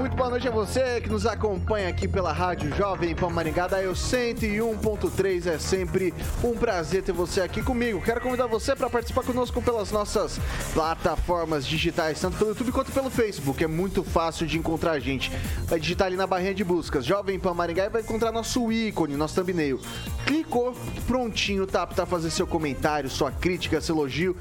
muito boa noite a você que nos acompanha aqui pela Rádio Jovem Pan Maringá, da Eu 101.3. É sempre um prazer ter você aqui comigo. Quero convidar você para participar conosco pelas nossas plataformas digitais, tanto pelo YouTube quanto pelo Facebook. É muito fácil de encontrar a gente. Vai digitar ali na barrinha de buscas Jovem Pan Maringá e vai encontrar nosso ícone, nosso thumbnail. Clicou, prontinho, tá apto a fazer seu comentário, sua crítica, seu elogio.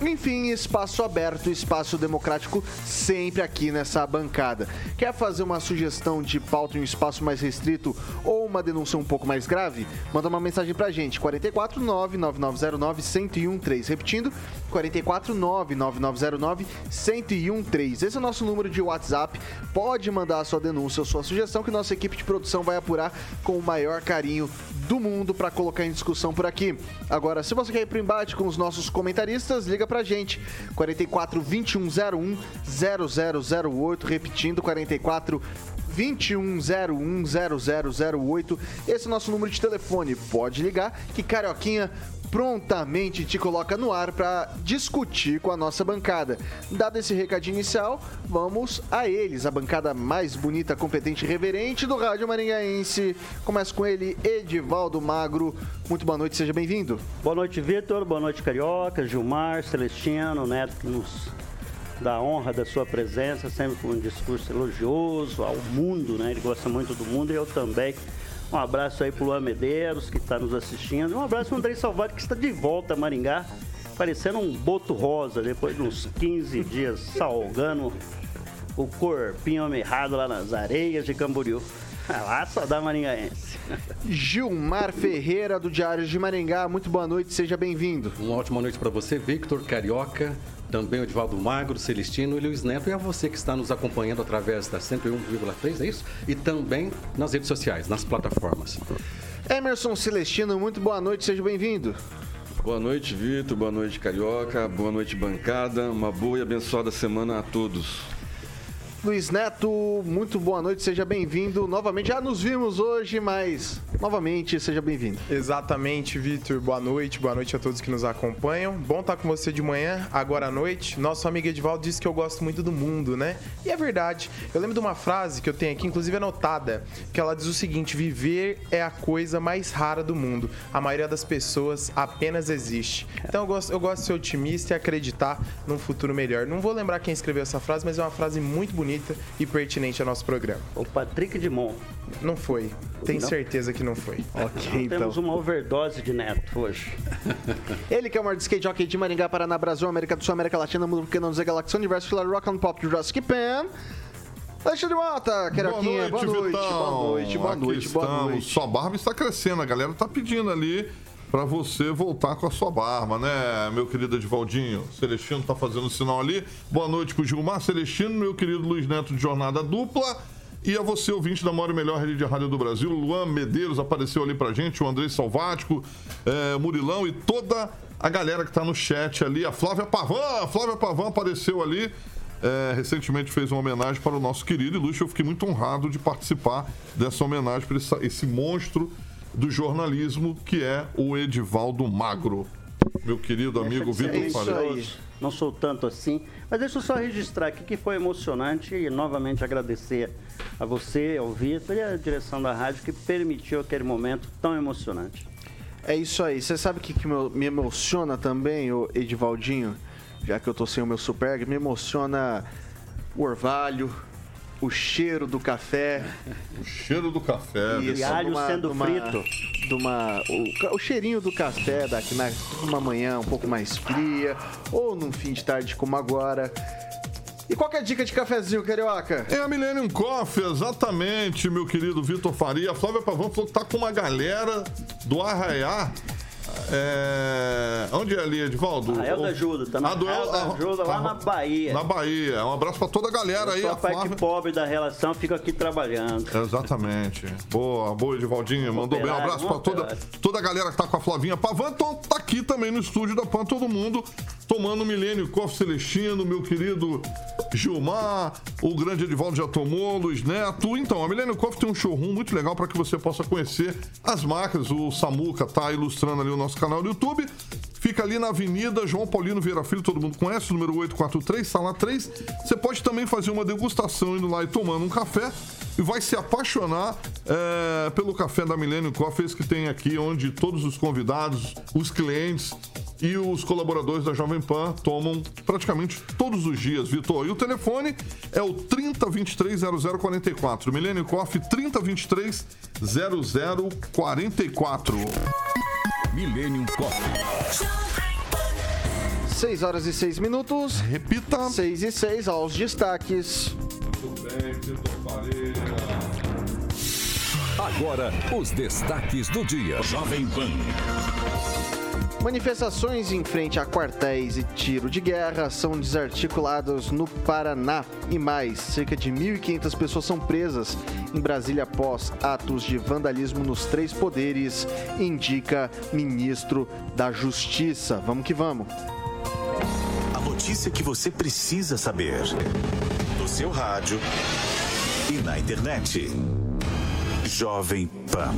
Enfim, espaço aberto, espaço democrático sempre aqui nessa bancada. Quer fazer uma sugestão de pauta em um espaço mais restrito ou uma denúncia um pouco mais grave? Manda uma mensagem pra gente, 44 99909 1013. Repetindo, 44 99909 1013. Esse é o nosso número de WhatsApp. Pode mandar a sua denúncia ou sua sugestão que nossa equipe de produção vai apurar com o maior carinho do mundo para colocar em discussão por aqui. Agora, se você quer ir pro embate com os nossos comentaristas, liga pra gente. 44 2101 0008, repetindo 44 21010008. Esse é o nosso número de telefone. Pode ligar que Carioquinha prontamente te coloca no ar para discutir com a nossa bancada. Dado esse recadinho inicial, vamos a eles, a bancada mais bonita, competente e reverente do Rádio Maringaense. Começa com ele, Edivaldo Magro. Muito boa noite, seja bem-vindo. Boa noite, Vitor. Boa noite, Carioca, Gilmar, Celestino, Neto, que nos dá honra da sua presença, sempre com um discurso elogioso ao mundo, né? Ele gosta muito do mundo e eu também. Um abraço aí pro Luan Medeiros, que está nos assistindo. Um abraço pro Andrei Salvador, que está de volta a Maringá, parecendo um boto rosa, depois de uns 15 dias salgando o corpinho amerrado lá nas areias de Camboriú. Lá só dá maringaense. Gilmar Ferreira, do Diário de Maringá, muito boa noite, seja bem-vindo. Uma ótima noite para você, Victor Carioca, também o Edivaldo Magro, Celestino e Luiz Neto, e a você que está nos acompanhando através da 101,3, é isso? E também nas redes sociais, nas plataformas. Emerson Celestino, muito boa noite, seja bem-vindo. Boa noite, Vitor, boa noite, Carioca, boa noite, bancada, uma boa e abençoada semana a todos. Luiz Neto, muito boa noite, seja bem-vindo. Novamente, já nos vimos hoje, mas novamente, seja bem-vindo. Exatamente, Vitor. Boa noite, boa noite a todos que nos acompanham. Bom estar com você de manhã, agora à noite. Nosso amigo Edvaldo disse que eu gosto muito do mundo, né? E é verdade. Eu lembro de uma frase que eu tenho aqui, inclusive anotada, que ela diz o seguinte: viver é a coisa mais rara do mundo. A maioria das pessoas apenas existe. Então eu gosto, eu gosto de ser otimista e acreditar num futuro melhor. Não vou lembrar quem escreveu essa frase, mas é uma frase muito bonita bonita e pertinente ao nosso programa. O Patrick Dimon. Não foi. Tenho certeza que não foi. Ok, então. Temos uma overdose de neto hoje. Ele que é o maior skate jockey de Maringá, Paraná, Brasil, América do Sul, América Latina, Mundo Pequeno, Zé Galáxia, Universo, Filar, Rock and Pop, Jurassic Pan. Alexandre Mota, Queroquinha, boa noite, boa noite, boa noite, boa noite, boa noite. Sua barba está crescendo, a galera tá pedindo ali para você voltar com a sua barba, né, meu querido Edivaldinho? Celestino tá fazendo sinal ali. Boa noite pro Gilmar Celestino, meu querido Luiz Neto de Jornada Dupla. E a você, ouvinte da maior e melhor rede de rádio do Brasil, Luan Medeiros apareceu ali pra gente, o André Salvático, é, Murilão e toda a galera que tá no chat ali. A Flávia Pavan, a Flávia Pavan apareceu ali. É, recentemente fez uma homenagem para o nosso querido ilustre. Eu fiquei muito honrado de participar dessa homenagem para esse monstro do jornalismo, que é o Edivaldo Magro. Meu querido amigo Vitor Faria. Não sou tanto assim, mas deixa eu só registrar aqui que foi emocionante e novamente agradecer a você, ao Vitor e à direção da rádio que permitiu aquele momento tão emocionante. É isso aí. Você sabe o que, que me emociona também, o Edivaldinho? Já que eu tô sem o meu super, me emociona o orvalho, o cheiro do café. O cheiro do café. E alho sendo numa, frito. De uma, o, o cheirinho do café daqui na, numa manhã um pouco mais fria, ou num fim de tarde como agora. E qual que é a dica de cafezinho, Carioca? É a Millennium Coffee, exatamente, meu querido Vitor Faria. A Flávia Pavão falou que tá com uma galera do Arraiá. É... Onde é ali, Edvaldo? Arraial da Ajuda, tá na Ah, da Ajuda, lá na Bahia. Na Bahia. Um abraço pra toda a galera aí. Sou a a parte Flávia. pobre da relação, fico aqui trabalhando. Exatamente. Boa, boa, Edivaldinho. Mandou bem. Um abraço pra toda, toda a galera que tá com a Flavinha Pavan. Então, tá aqui também no estúdio da PAN, todo mundo tomando Milênio Coffee Celestino, meu querido Gilmar, o grande Edivaldo já tomou, Luiz Neto. Então, a Milênio Coffee tem um showroom muito legal para que você possa conhecer as marcas. O Samuca tá ilustrando ali o nosso canal no YouTube. Fica ali na Avenida João Paulino Vieira Filho, todo mundo conhece, número 843, sala 3. Você pode também fazer uma degustação indo lá e tomando um café e vai se apaixonar é, pelo café da Millennium Coffee, esse que tem aqui, onde todos os convidados, os clientes e os colaboradores da Jovem Pan tomam praticamente todos os dias, Vitor. E o telefone é o 3023 0044. Millennium Coffee 3023 0044. Millennium Coffee. 6 horas e 6 minutos. Repita. 6 e 6 aos destaques. Muito bem, Vitor Faria. Agora, os destaques do dia. Jovem Pan. Manifestações em frente a quartéis e tiro de guerra são desarticuladas no Paraná e mais. Cerca de 1.500 pessoas são presas em Brasília após atos de vandalismo nos três poderes, indica ministro da Justiça. Vamos que vamos. A notícia que você precisa saber. No seu rádio e na internet. Jovem Pan.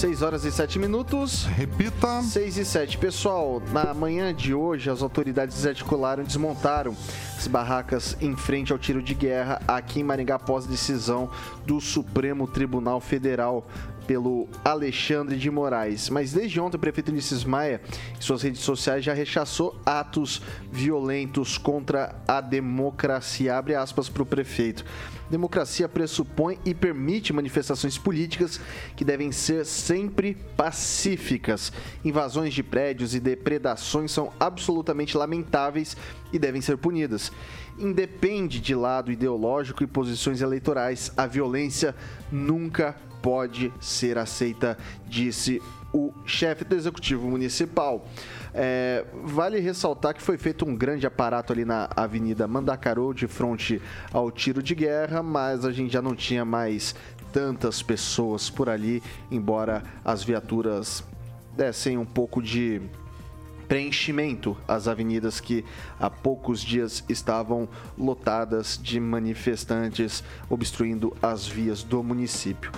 6 horas e 7 minutos. Repita. 6 e 7. Pessoal, na manhã de hoje, as autoridades desarticularam e desmontaram as barracas em frente ao tiro de guerra aqui em Maringá após decisão do Supremo Tribunal Federal pelo Alexandre de Moraes. Mas desde ontem, o prefeito Ulisses Maia, em suas redes sociais, já rechaçou atos violentos contra a democracia. Abre aspas para o prefeito. Democracia pressupõe e permite manifestações políticas que devem ser sempre pacíficas. Invasões de prédios e depredações são absolutamente lamentáveis e devem ser punidas. Independe de lado ideológico e posições eleitorais, a violência nunca pode ser aceita, disse o chefe do executivo municipal. É, vale ressaltar que foi feito um grande aparato ali na Avenida Mandacaru, de frente ao tiro de guerra, mas a gente já não tinha mais tantas pessoas por ali, embora as viaturas dessem um pouco de preenchimento às avenidas que há poucos dias estavam lotadas de manifestantes obstruindo as vias do município.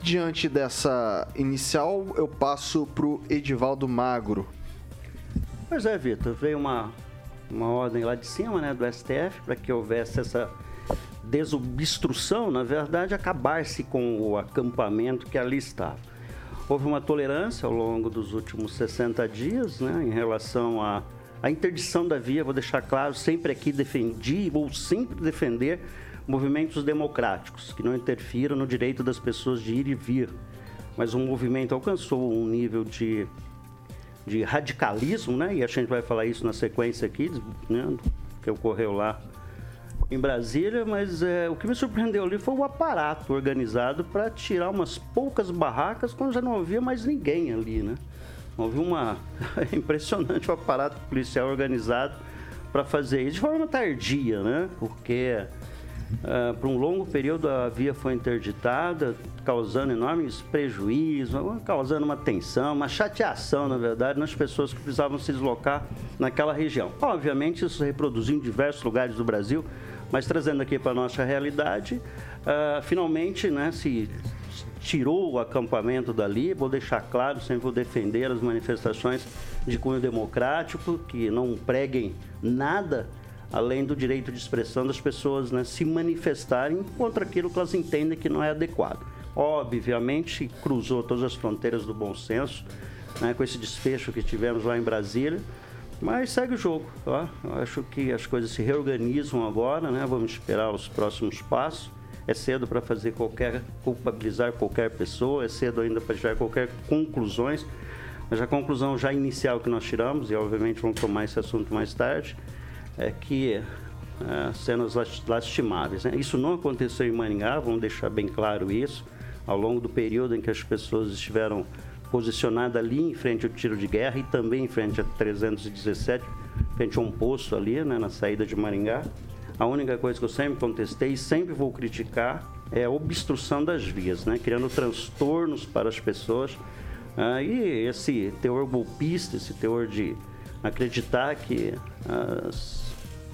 Diante dessa inicial, eu passo para o Edivaldo Magro. Pois é, Vitor, veio uma, uma ordem lá de cima, né, do STF, para que houvesse essa desobstrução, na verdade, acabar-se com o acampamento que ali estava. Houve uma tolerância ao longo dos últimos 60 dias, né, em relação à à interdição da via, vou deixar claro, sempre aqui defendi, vou sempre defender movimentos democráticos, que não interfiram no direito das pessoas de ir e vir. Mas o movimento alcançou um nível de de radicalismo, né? E a gente vai falar isso na sequência aqui, né? Que ocorreu lá em Brasília, mas é, o que me surpreendeu ali foi o aparato organizado para tirar umas poucas barracas quando já não havia mais ninguém ali, né? Houve uma. É impressionante o aparato policial organizado para fazer isso de forma tardia, né? Porque ah, por um longo período a via foi interditada, causando enormes prejuízos, causando uma tensão, uma chateação, na verdade, nas pessoas que precisavam se deslocar naquela região. Obviamente, isso se reproduziu em diversos lugares do Brasil, mas trazendo aqui para a nossa realidade, ah, finalmente né, se tirou o acampamento dali. Vou deixar claro, sempre vou defender as manifestações de cunho democrático, que não preguem nada além do direito de expressão das pessoas né, se manifestarem contra aquilo que elas entendem que não é adequado. Obviamente, cruzou todas as fronteiras do bom senso, né, com esse desfecho que tivemos lá em Brasília. Mas segue o jogo, tá? Eu acho que as coisas se reorganizam agora, né? Vamos esperar os próximos passos. É cedo para fazer qualquer culpabilizar qualquer pessoa, é cedo ainda para tirar qualquer conclusões. Mas a conclusão já inicial que nós tiramos, e obviamente vamos tomar esse assunto mais tarde, é que é, cenas lastimáveis. Né? Isso não aconteceu em Maringá, vamos deixar bem claro isso. Ao longo do período em que as pessoas estiveram posicionadas ali em frente ao tiro de guerra e também em frente a 317, frente a um poço ali, né, na saída de Maringá. A única coisa que eu sempre contestei e sempre vou criticar é a obstrução das vias, né? criando transtornos para as pessoas. Ah, e esse teor golpista, esse teor de acreditar que as,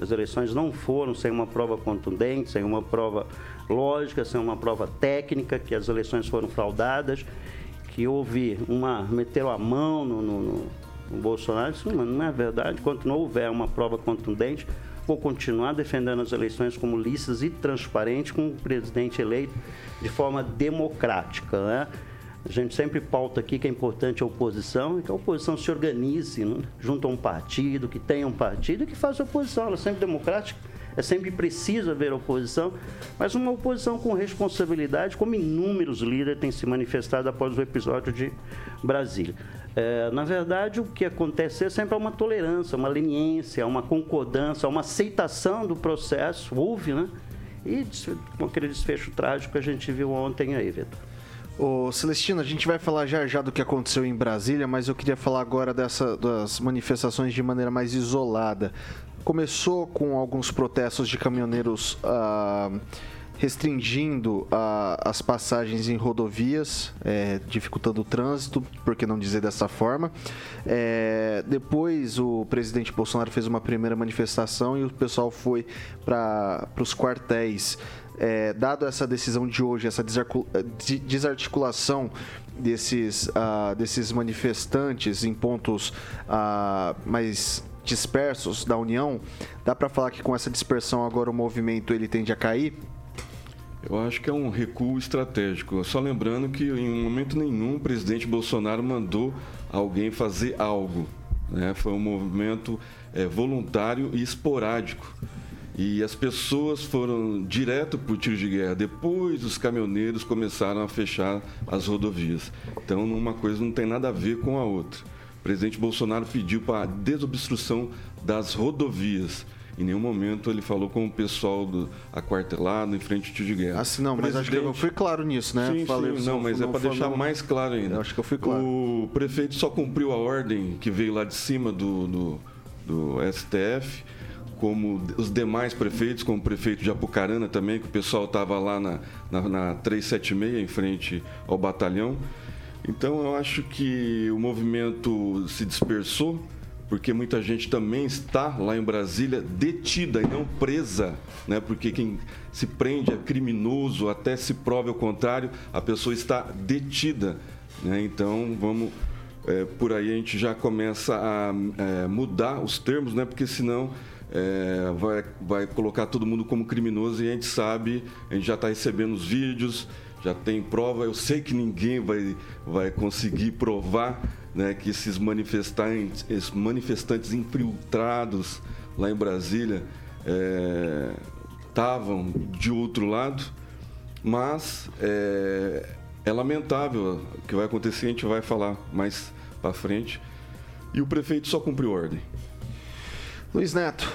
as eleições não foram sem uma prova contundente, sem uma prova lógica, sem uma prova técnica, que as eleições foram fraudadas, que houve uma. meteram a mão no, no, no, no Bolsonaro. Isso não é verdade. Enquanto não houver uma prova contundente, vou continuar defendendo as eleições como lícitas e transparentes, com o presidente eleito de forma democrática. Né? A gente sempre pauta aqui que é importante a oposição e que a oposição se organize né? junto a um partido, que tenha um partido e que faça oposição. Ela é sempre democrática, é sempre preciso haver oposição, mas uma oposição com responsabilidade, como inúmeros líderes têm se manifestado após o episódio de Brasília. É, na verdade, o que acontece é sempre uma tolerância, uma leniência, uma concordância, uma aceitação do processo, houve, né? E com aquele desfecho trágico que a gente viu ontem aí, Vitor. Ô, Celestino, a gente vai falar já já do que aconteceu em Brasília, mas eu queria falar agora dessa, das manifestações de maneira mais isolada. Começou com alguns protestos de caminhoneiros. Ah, restringindo a, as passagens em rodovias, é, dificultando o trânsito, por que não dizer dessa forma. É, depois o presidente Bolsonaro fez uma primeira manifestação e o pessoal foi para os quartéis. É, dado essa decisão de hoje, essa desarticulação desses, uh, desses manifestantes em pontos mais dispersos da União, dá para falar que com essa dispersão agora o movimento ele tende a cair? Eu acho que é um recuo estratégico. Só lembrando que em momento nenhum o presidente Bolsonaro mandou alguém fazer algo. Né? Foi um movimento é, voluntário e esporádico. E as pessoas foram direto para o tiro de guerra. Depois os caminhoneiros começaram a fechar as rodovias. Então uma coisa não tem nada a ver com a outra. O presidente Bolsonaro pediu para a desobstrução das rodovias. Em nenhum momento ele falou com o pessoal do aquartelado em frente ao tio de guerra. Ah, não, mas acho que eu fui claro nisso, né? Sim, Falei, sim, não, mas é não é para deixar mais claro ainda. Eu acho que eu fui claro. O prefeito só cumpriu a ordem que veio lá de cima do, do, do STF, como os demais prefeitos, como o prefeito de Apucarana também, que o pessoal estava lá na, na, na 376, em frente ao batalhão. Então eu acho que o movimento se dispersou porque muita gente também está lá em Brasília detida e não presa, né? Porque quem se prende é criminoso, até se prove o contrário, a pessoa está detida, né? Então vamos é, por aí a gente já começa a é, mudar os termos, né? Porque senão é, vai, vai colocar todo mundo como criminoso e a gente sabe, a gente já está recebendo os vídeos, já tem prova. Eu sei que ninguém vai, vai conseguir provar né, que esses manifestantes, esses manifestantes infiltrados lá em Brasília estavam é, de outro lado, mas é, é lamentável o que vai acontecer, a gente vai falar mais para frente. E o prefeito só cumpriu ordem. Luiz Neto,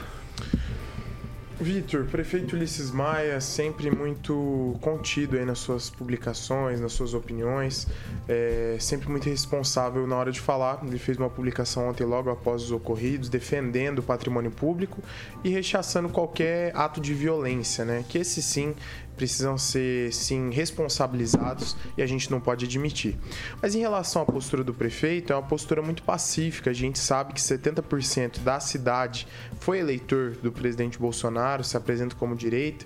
Vitor, prefeito Ulisses Maia, sempre muito contido aí nas suas publicações, nas suas opiniões, é, sempre muito responsável na hora de falar. Ele fez uma publicação ontem, logo após os ocorridos, defendendo o patrimônio público e rechaçando qualquer ato de violência, né? Que esse sim precisam ser sim responsabilizados e a gente não pode admitir. Mas em relação à postura do prefeito, é uma postura muito pacífica. A gente sabe que 70% da cidade foi eleitor do presidente Bolsonaro, se apresenta como direita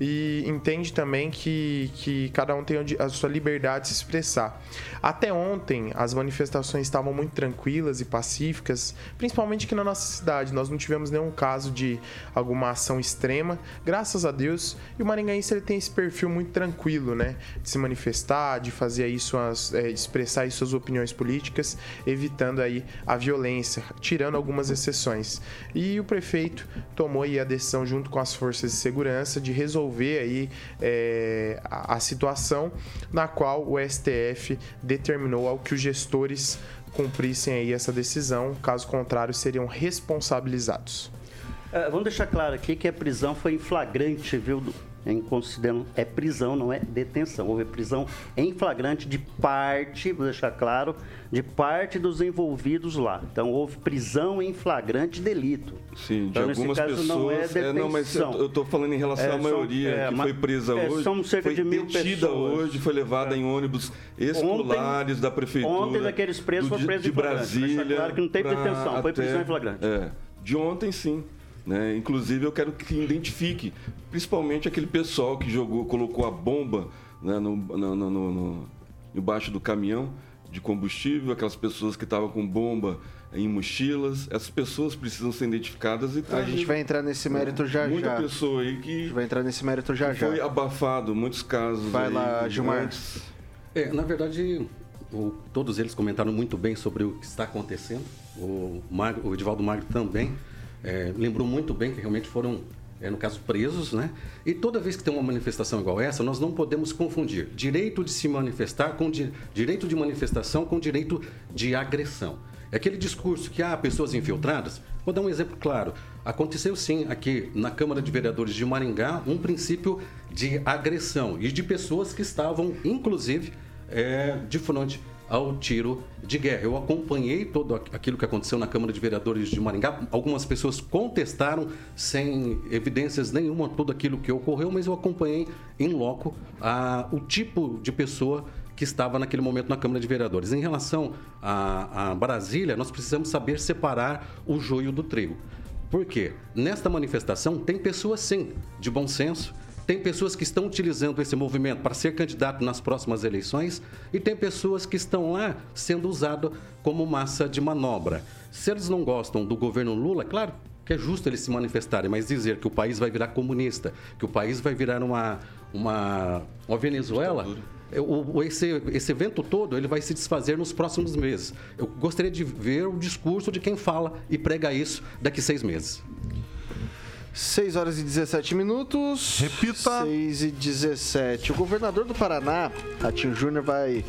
e entende também que, que cada um tem a sua liberdade de se expressar. Até ontem, as manifestações estavam muito tranquilas e pacíficas, principalmente aqui na nossa cidade. Nós não tivemos nenhum caso de alguma ação extrema, graças a Deus. E o Maringaense ele tem tem esse perfil muito tranquilo, né? De se manifestar, de fazer aí suas. É, expressar aí suas opiniões políticas, evitando aí a violência, tirando algumas exceções. E o prefeito tomou aí a decisão, junto com as forças de segurança, de resolver aí é, a, a situação na qual o STF determinou ao que os gestores cumprissem aí essa decisão, caso contrário, seriam responsabilizados. É, vamos deixar claro aqui que a prisão foi em flagrante, viu? Em considerando, é prisão, não é detenção. Houve prisão em flagrante de parte, vou deixar claro, de parte dos envolvidos lá. Então houve prisão em flagrante delito. Sim, de então, nesse algumas caso, pessoas. não é detenção. não, mas eu, tô falando em relação É, à maioria é, que foi presa é, hoje. são cerca foi de mil detida pessoas. hoje, foi levada em ônibus escolares da prefeitura. ontem daqueles presos do foi preso de em flagrante. Brasília. Deixa claro que não teve detenção, foi prisão em flagrante. É, de ontem sim. Né? Inclusive eu quero que identifique, principalmente aquele pessoal que jogou, colocou a bomba né, no, no- no- no- no- embaixo do caminhão de combustível, aquelas pessoas que estavam com bomba em mochilas. Essas pessoas precisam ser identificadas e A gente vai entrar nesse mérito já Muita já. A pessoa aí que gente vai entrar nesse mérito já já. foi abafado, muitos casos. Vai aí, lá, Gilmar. antes. É, na verdade, o- todos eles comentaram muito bem sobre o que está acontecendo. O, Magro, o Edivaldo Magro também é, lembrou muito bem que realmente foram, é, no caso, presos, né? E toda vez que tem uma manifestação igual essa, nós não podemos confundir direito de se manifestar com di- direito de manifestação com direito de agressão. É aquele discurso que há pessoas infiltradas. Vou dar um exemplo claro. Aconteceu sim aqui na Câmara de Vereadores de Maringá um princípio de agressão e de pessoas que estavam, inclusive, é, de frente ao tiro de guerra. Eu acompanhei todo aqu- aquilo que aconteceu na Câmara de Vereadores de Maringá. Algumas pessoas contestaram sem evidências nenhuma tudo aquilo que ocorreu, mas eu acompanhei em loco a- o tipo de pessoa que estava naquele momento na Câmara de Vereadores. Em relação a, a Brasília, nós precisamos saber separar o joio do trigo. Por quê? Nesta manifestação tem pessoas sim de bom senso, tem pessoas que estão utilizando esse movimento para ser candidato nas próximas eleições e tem pessoas que estão lá sendo usadas como massa de manobra. Se eles não gostam do governo Lula, claro que é justo eles se manifestarem, mas dizer que o país vai virar comunista, que o país vai virar uma, uma, uma Venezuela, é, o- esse, esse evento todo ele vai se desfazer nos próximos meses. Eu gostaria de ver o discurso de quem fala e prega isso daqui seis meses. 6 horas e 17 minutos. Repita. 6 e 17. O governador do Paraná, Ratinho Júnior, vai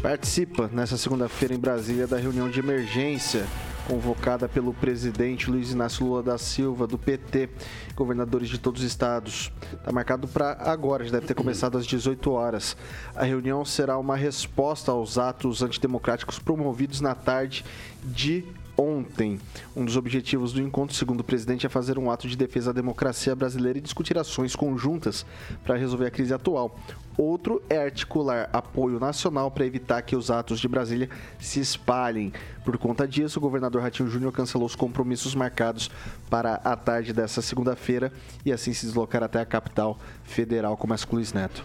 participa nessa segunda-feira em Brasília da reunião de emergência convocada pelo presidente Luiz Inácio Lula da Silva, do PT, governadores de todos os estados. Está marcado para agora, já deve ter começado às 18 horas. A reunião será uma resposta aos atos antidemocráticos promovidos na tarde de ontem. Um dos objetivos do encontro, segundo o presidente, é fazer um ato de defesa da democracia brasileira e discutir ações conjuntas para resolver a crise atual. Outro é articular apoio nacional para evitar que os atos de Brasília se espalhem. Por conta disso, o governador Ratinho Júnior cancelou os compromissos marcados para a tarde dessa segunda-feira e assim se deslocar até a capital federal. Começa com o Luiz Neto.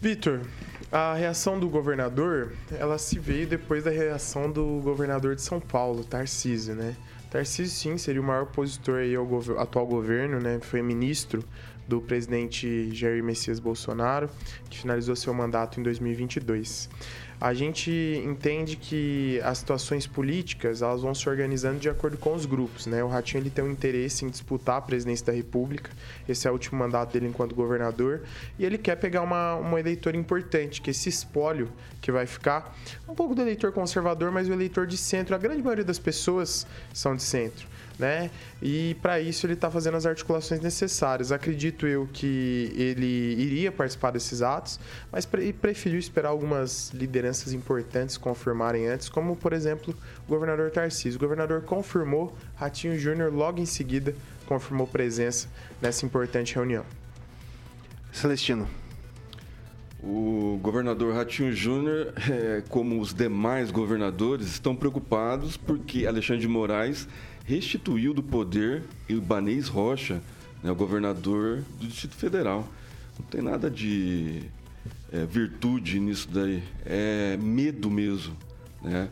Vitor, a reação do governador, ela se veio depois da reação do governador de São Paulo, Tarcísio, né? Tarcísio, sim, seria o maior opositor aí ao gover- atual governo, né? Foi ministro do presidente Jair Messias Bolsonaro, que finalizou seu mandato em 2022. A gente entende que as situações políticas elas vão se organizando de acordo com os grupos, né? O Ratinho ele tem um interesse em disputar a presidência da República. Esse é o último mandato dele enquanto governador e ele quer pegar uma, uma eleitora importante, que esse espólio que vai ficar um pouco do eleitor conservador, mas o eleitor de centro. A grande maioria das pessoas são de centro né? E para isso ele está fazendo as articulações necessárias. Acredito eu que ele iria participar desses atos, mas pre preferiu esperar algumas lideranças importantes confirmarem antes, como por exemplo o governador Tarcísio. O governador confirmou, Ratinho Júnior logo em seguida confirmou presença nessa importante reunião. Celestino. O governador Ratinho Júnior, eh, como os demais governadores, estão preocupados porque Alexandre de Moraes restituiu do poder Ibanez Rocha, né, o governador do Distrito Federal. Não tem nada de eh, virtude nisso daí, é medo mesmo. Né?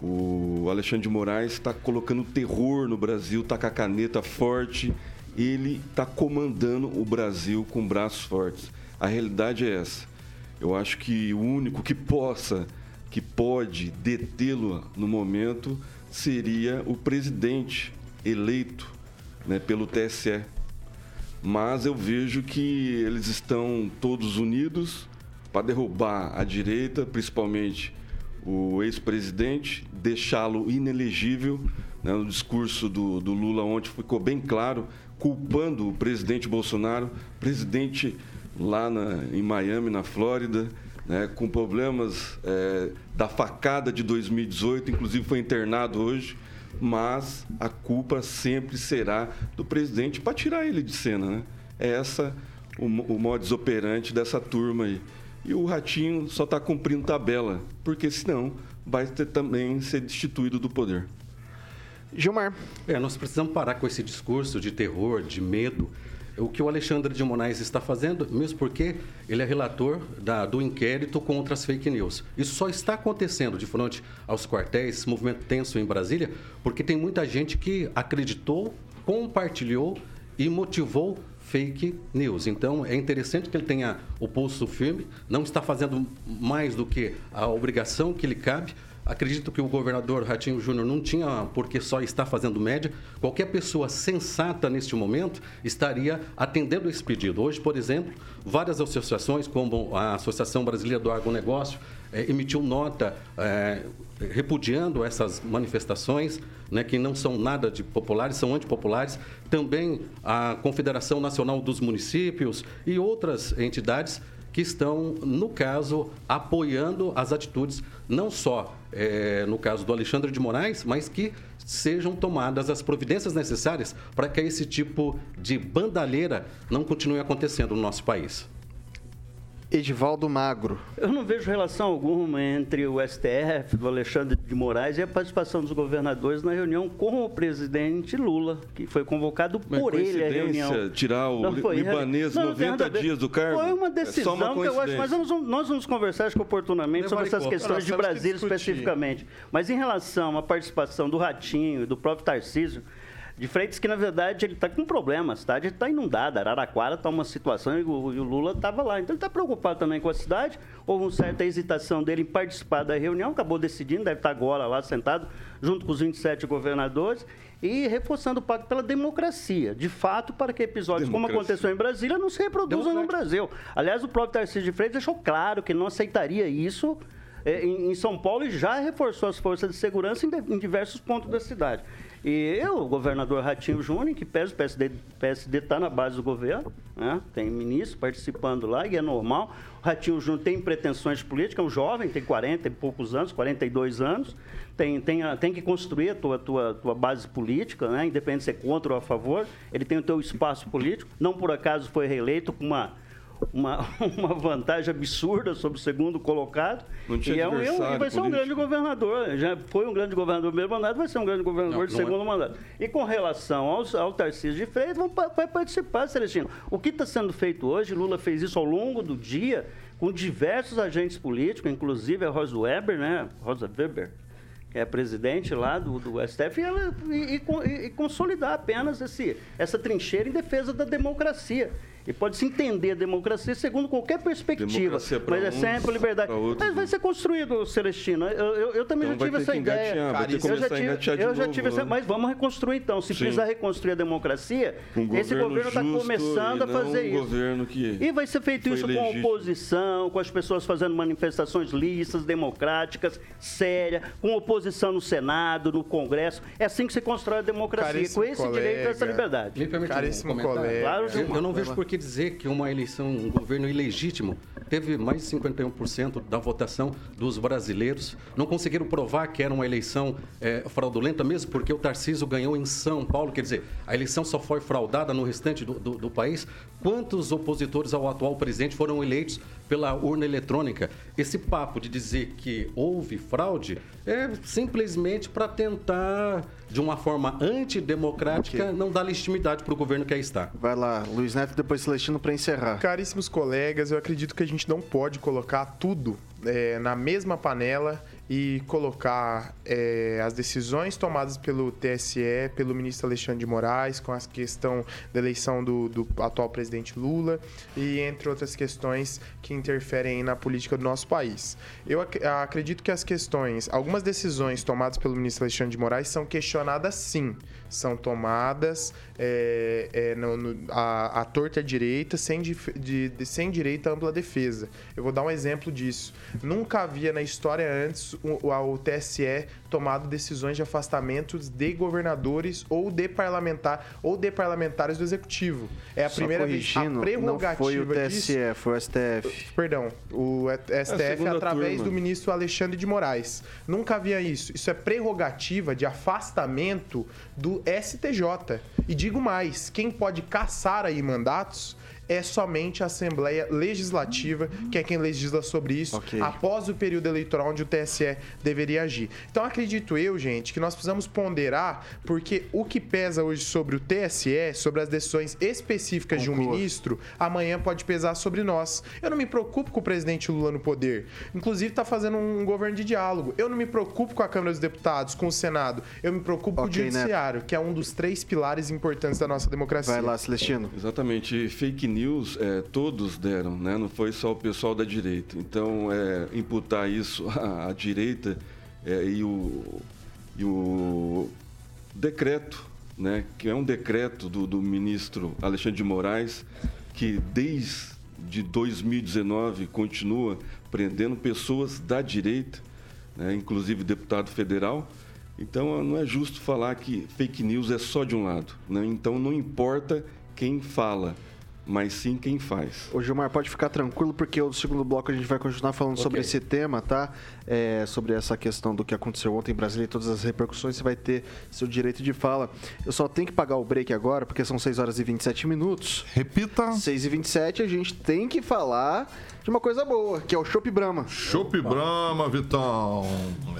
O Alexandre de Moraes está colocando terror no Brasil, está com a caneta forte ele está comandando o Brasil com braços fortes. A realidade é essa. Eu acho que o único que possa, que pode detê-lo no momento, seria o presidente eleito né, pelo TSE. Mas eu vejo que eles estão todos unidos para derrubar a direita, principalmente o ex-presidente, deixá-lo inelegível. Né, no discurso do, do Lula ontem ficou bem claro, culpando o presidente Bolsonaro, presidente lá na, em Miami, na Flórida, né, com problemas é, da facada de 2018, inclusive foi internado hoje, mas a culpa sempre será do presidente para tirar ele de cena. Né? É essa o, o modus operandi dessa turma aí. E o Ratinho só está cumprindo tabela, porque senão vai ter também ser destituído do poder. Gilmar. É, nós precisamos parar com esse discurso de terror, de medo. O que o Alexandre de Moraes está fazendo, mesmo porque ele é relator da, do inquérito contra as fake news. Isso só está acontecendo de frente aos quartéis, movimento tenso em Brasília, porque tem muita gente que acreditou, compartilhou e motivou fake news. Então é interessante que ele tenha o pulso firme, não está fazendo mais do que a obrigação que lhe cabe. Acredito que o governador Ratinho Júnior não tinha porque só está fazendo média. Qualquer pessoa sensata neste momento estaria atendendo esse pedido. Hoje, por exemplo, várias associações, como a Associação Brasileira do Agronegócio, eh, emitiu nota eh, repudiando essas manifestações, né, que não são nada de populares, são antipopulares. Também a Confederação Nacional dos Municípios e outras entidades que estão, no caso, apoiando as atitudes, não só é, no caso do Alexandre de Moraes, mas que sejam tomadas as providências necessárias para que esse tipo de bandalheira não continue acontecendo no nosso país. Edivaldo Magro. Eu não vejo relação alguma entre o STF, do Alexandre de Moraes, e a participação dos governadores na reunião com o presidente Lula, que foi convocado por ele a reunião. tirar o não, foi, libanês não, 90 dias do cargo? Foi uma decisão é uma que eu acho, mas nós vamos, nós vamos conversar acho que oportunamente sobre essas questões de Brasília especificamente. Mas em relação à participação do Ratinho e do próprio Tarcísio, de Freitas que, na verdade, ele está com problemas, a cidade está inundada. Araraquara está uma situação e o, e o Lula estava lá. Então, ele está preocupado também com a cidade. Houve uma certa hesitação dele em participar da reunião, acabou decidindo, deve estar agora lá sentado, junto com os 27 governadores, e reforçando o pacto pela democracia. De fato, para que episódios democracia. como aconteceu em Brasília não se reproduzam no Brasil. Aliás, o próprio Tarcísio de Freitas deixou claro que não aceitaria isso é, em São Paulo e já reforçou as forças de segurança em diversos pontos da cidade. E eu, o governador Ratinho Júnior, que pesa o PSD, está na base do governo, né? tem ministro participando lá e é normal. O Ratinho Júnior tem pretensões políticas, é um jovem, tem 40 e poucos anos, 42 anos, tem, tem, tem que construir a tua, tua, tua base política, né? independente de ser contra ou a favor, ele tem o teu espaço político, não por acaso foi reeleito com uma uma, uma vantagem absurda sobre o segundo colocado. Não tinha e, é um, e vai ser um grande governador. Já foi um grande governador do primeiro mandato, vai ser um grande governador não, de segundo é. mandato. E com relação ao, ao Tarcísio de Freitas, vão, vai participar, Celestino. O que está sendo feito hoje, Lula fez isso ao longo do dia, com diversos agentes políticos, inclusive a Rosa Weber, né? Rosa Weber, que é presidente lá do, do STF, e, ela, e, e, e consolidar apenas esse, essa trincheira em defesa da democracia. E pode-se entender a democracia segundo qualquer perspectiva. Mas é sempre liberdade. Mas vai ser construído, Celestino. Eu, eu, eu também então já tive essa ideia. Eu já tive, eu já tive essa, né? Mas vamos reconstruir então. Se Sim. precisar reconstruir a democracia, um esse governo está começando a fazer um isso. e vai ser feito isso legítimo. com a oposição, com as pessoas fazendo manifestações listas, democráticas, sérias, com oposição no Senado, no Congresso. É assim que se constrói a democracia, Caríssimo com esse colega. direito a essa liberdade. Me permite Caríssimo um colega. Claro, eu, eu não vejo por que dizer que uma eleição, um governo ilegítimo, teve mais de 51% da votação dos brasileiros. Não conseguiram provar que era uma eleição é, fraudulenta, mesmo porque o Tarcísio ganhou em São Paulo. Quer dizer, a eleição só foi fraudada no restante do, do, do país. Quantos opositores ao atual presidente foram eleitos pela urna eletrônica? Esse papo de dizer que houve fraude é simplesmente para tentar, de uma forma antidemocrática, okay. não dar legitimidade para o governo que aí está. Vai lá, Luiz Neto, depois Celestino para encerrar. Caríssimos colegas, eu acredito que a gente não pode colocar tudo é, na mesma panela e colocar é, as decisões tomadas pelo TSE, pelo ministro Alexandre de Moraes, com a questão da eleição do, do atual presidente Lula e entre outras questões que interferem na política do nosso país. Eu ac acredito que as questões, algumas decisões tomadas pelo ministro Alexandre de Moraes são questionadas sim, são tomadas é, é, no, no, a, a torta direita sem, de, de, sem direito à ampla defesa. Eu vou dar um exemplo disso. Nunca havia na história antes o, o TSE tomado decisões de afastamentos de governadores ou de parlamentar ou de parlamentares do executivo. É a Só primeira vez a prerrogativa não foi o TSE, disso, foi o STF. Perdão, o STF É através turma. do ministro Alexandre de Moraes. Nunca havia isso. Isso é prerrogativa de afastamento do STJ. E digo mais, quem pode caçar aí mandatos é somente a Assembleia Legislativa, que é quem legisla sobre isso, Ok. após o período eleitoral onde o TSE deveria agir. Então acredito eu, gente, que nós precisamos ponderar, porque o que pesa hoje sobre o TSE, sobre as decisões específicas de um ministro, amanhã pode pesar sobre nós. Eu não me preocupo com o presidente Lula no poder. Inclusive, está fazendo um governo de diálogo. Eu não me preocupo com a Câmara dos Deputados, com o Senado. Eu me preocupo com o Neto. Judiciário, que é um dos três pilares importantes da nossa democracia. Vai lá, Celestino. Exatamente. Fake news é, todos deram, né? não foi só o pessoal da direita. Então, é, imputar isso à, à direita é, e, o, e o decreto, né? que é um decreto do, do ministro Alexandre de Moraes, que desde 2019 continua prendendo pessoas da direita, né? inclusive deputado federal. Então não é justo falar que fake news é só de um lado. Né? Então não importa quem fala, mas sim quem faz. Ô Gilmar, pode ficar tranquilo, porque o segundo bloco a gente vai continuar falando sobre esse tema, tá? É, sobre essa questão do que aconteceu ontem em Brasília e todas as repercussões, você vai ter seu direito de fala. Eu só tenho que pagar o break agora, porque são 6 horas e 27 minutos. Repita. 6 e 27 a gente tem que falar de uma coisa boa, que é o Chopp Brahma. Chopp Brahma, Vitão.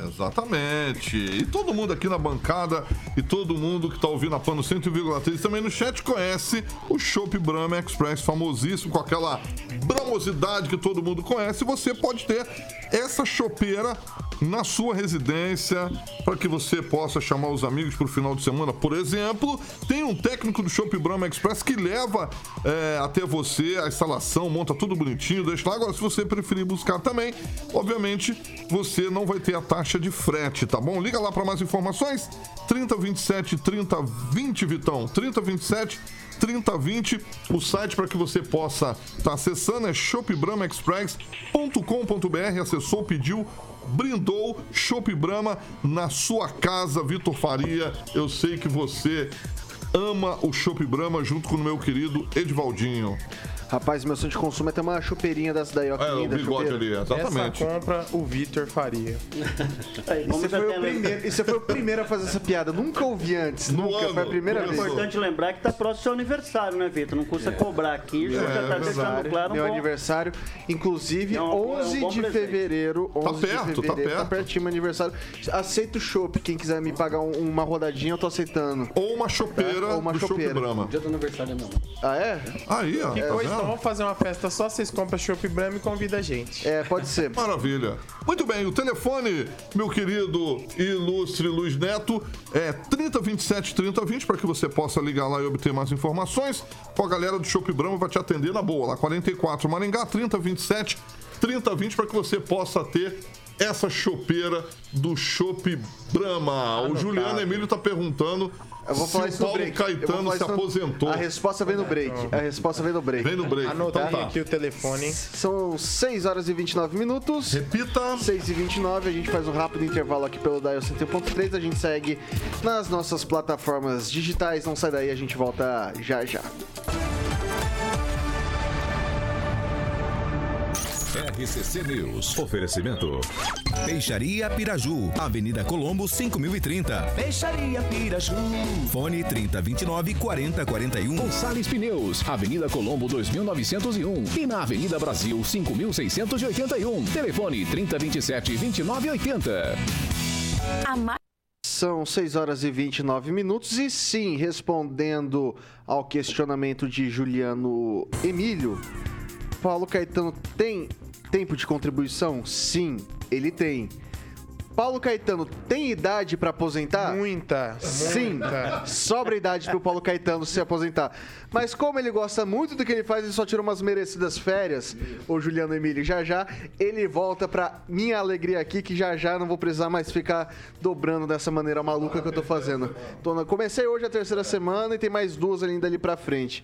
Exatamente. E todo mundo aqui na bancada e todo mundo que tá ouvindo a Pano 100,3 também no chat conhece o Chopp Brahma Express, famosíssimo, com aquela bramosidade que todo mundo conhece. Você pode ter essa chopeira na sua residência para que você possa chamar os amigos para o final de semana, por exemplo. Tem um técnico do Chopp Brahma Express que leva é, até você a instalação, monta tudo bonitinho, deixa lá. Agora, se você preferir buscar também, obviamente você não vai ter a taxa de frete, tá bom? Liga lá para mais informações. 3027 3020, Vitão. 3027 3020. O site para que você possa estar acessando é shopbramaexpress.com.br. Acessou, pediu, brindou Chopp Brahma na sua casa, Vitor Faria. Eu sei que você ama o Chopp Brahma junto com o meu querido Edvaldinho. Rapaz, meu sonho de consumo é ter uma chopeirinha dessa daí, ó. É, o linda, bigode chopeira. ali, exatamente. Essa compra o Vitor faria. Aí, E Você foi, o primeiro, e você foi o primeiro a fazer essa piada. Nunca ouvi antes. No nunca. ano, Foi a primeira vez. É importante lembrar que tá próximo do seu aniversário, né, Vitor? Não custa cobrar aqui, já, É, já tá deixando claro um meu bom... aniversário. Inclusive, É um- é um 11 bom de presente. fevereiro. 11 perto, de tá fevereiro. perto. Tá pertinho meu aniversário. Aceito o chopp. Quem quiser me pagar um- uma rodadinha, eu tô aceitando. Ou uma chopeira É, ou uma do chopeira. Brahma. Dia do aniversário é meu. Ah, é? Aí, ó. Que tá coisa, então vamos fazer uma festa só, vocês compram Chopp Brahma e convida a gente. É, pode ser. Maravilha. Muito bem, o telefone, meu querido ilustre Luiz Neto, é 3027 3020 para que você possa ligar lá e obter mais informações. Com a galera do Chopp Brahma vai te atender na boa, lá 44 Maringá 3027 3020 para que você possa ter essa chopeira do Chopp Brahma. o Juliano Emílio tá perguntando Eu vou se falar o isso no Paulo break. Eu vou Caetano se isso no- aposentou. A resposta vem no break. A resposta vem no break. Vem no break. Então Anotei tá. aqui o telefone? São 6 horas e 29 minutos. Repita. 6 e 29 a gente faz um rápido intervalo aqui pelo Dial 101.3. A gente segue nas nossas plataformas digitais. Não sai daí, a gente volta já já. RCC News. Oferecimento. Peixaria Piraju, Avenida Colombo 5030. Peixaria Piraju. Fone 3029 4041. Gonçalves Pneus, Avenida Colombo 2901 e na Avenida Brasil 5681. Telefone 3027 2980. São 6 horas e 29 minutos e sim, respondendo ao questionamento de Juliano Emílio, Paulo Caetano tem tempo de contribuição? Sim, ele tem. Paulo Caetano tem idade pra aposentar? Muita, Sim, muita. sobra idade pro Paulo Caetano se aposentar. Mas como ele gosta muito do que ele faz, ele só tirou umas merecidas férias, o Juliano Emílio, já já ele volta pra minha alegria aqui, que já já não vou precisar mais ficar dobrando dessa maneira maluca que eu tô fazendo. Tô na- Comecei hoje a terceira semana e tem mais duas ainda ali pra frente.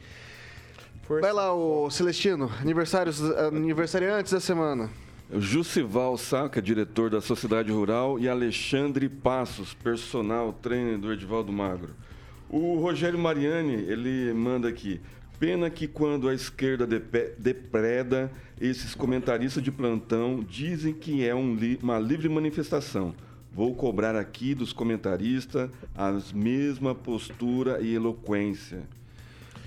Força. Vai lá, o Celestino, aniversários, aniversariantes da semana. Jussival Saca, diretor da Sociedade Rural, e Alexandre Passos, personal trainer do Edivaldo Magro. O Rogério Mariani, ele manda aqui. Pena que quando a esquerda depreda, esses comentaristas de plantão dizem que é um li- uma livre manifestação. Vou cobrar aqui dos comentaristas a mesma postura e eloquência.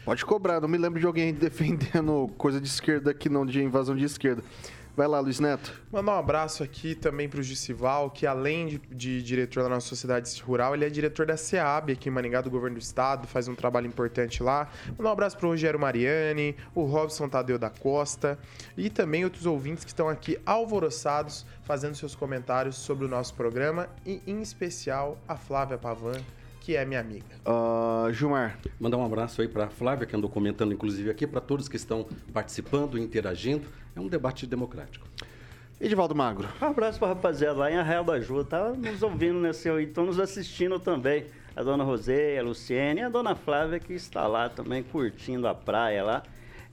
Pode cobrar, não me lembro de alguém defendendo coisa de esquerda aqui não, de invasão de esquerda. Vai lá, Luiz Neto. Mandar um abraço aqui também pro Jussival, que além de, de diretor da nossa sociedade rural, ele é diretor da SEAB aqui em Maringá, do governo do estado, faz um trabalho importante lá. Mandar um abraço pro Rogério Mariani, o Robson Tadeu da Costa e também outros ouvintes que estão aqui alvoroçados, fazendo seus comentários sobre o nosso programa e, em especial, a Flávia Pavan, que é minha amiga. Ah, Gilmar. Mandar um abraço aí para Flávia, que andou comentando, inclusive, aqui, para todos que estão participando, interagindo. É um debate democrático. Edivaldo Magro. Um abraço pra rapaziada lá em Arraial da Ajuda. Tá nos ouvindo nesse aí, estão nos assistindo também. A dona Rosé, a Luciene e a dona Flávia que está lá também curtindo a praia lá.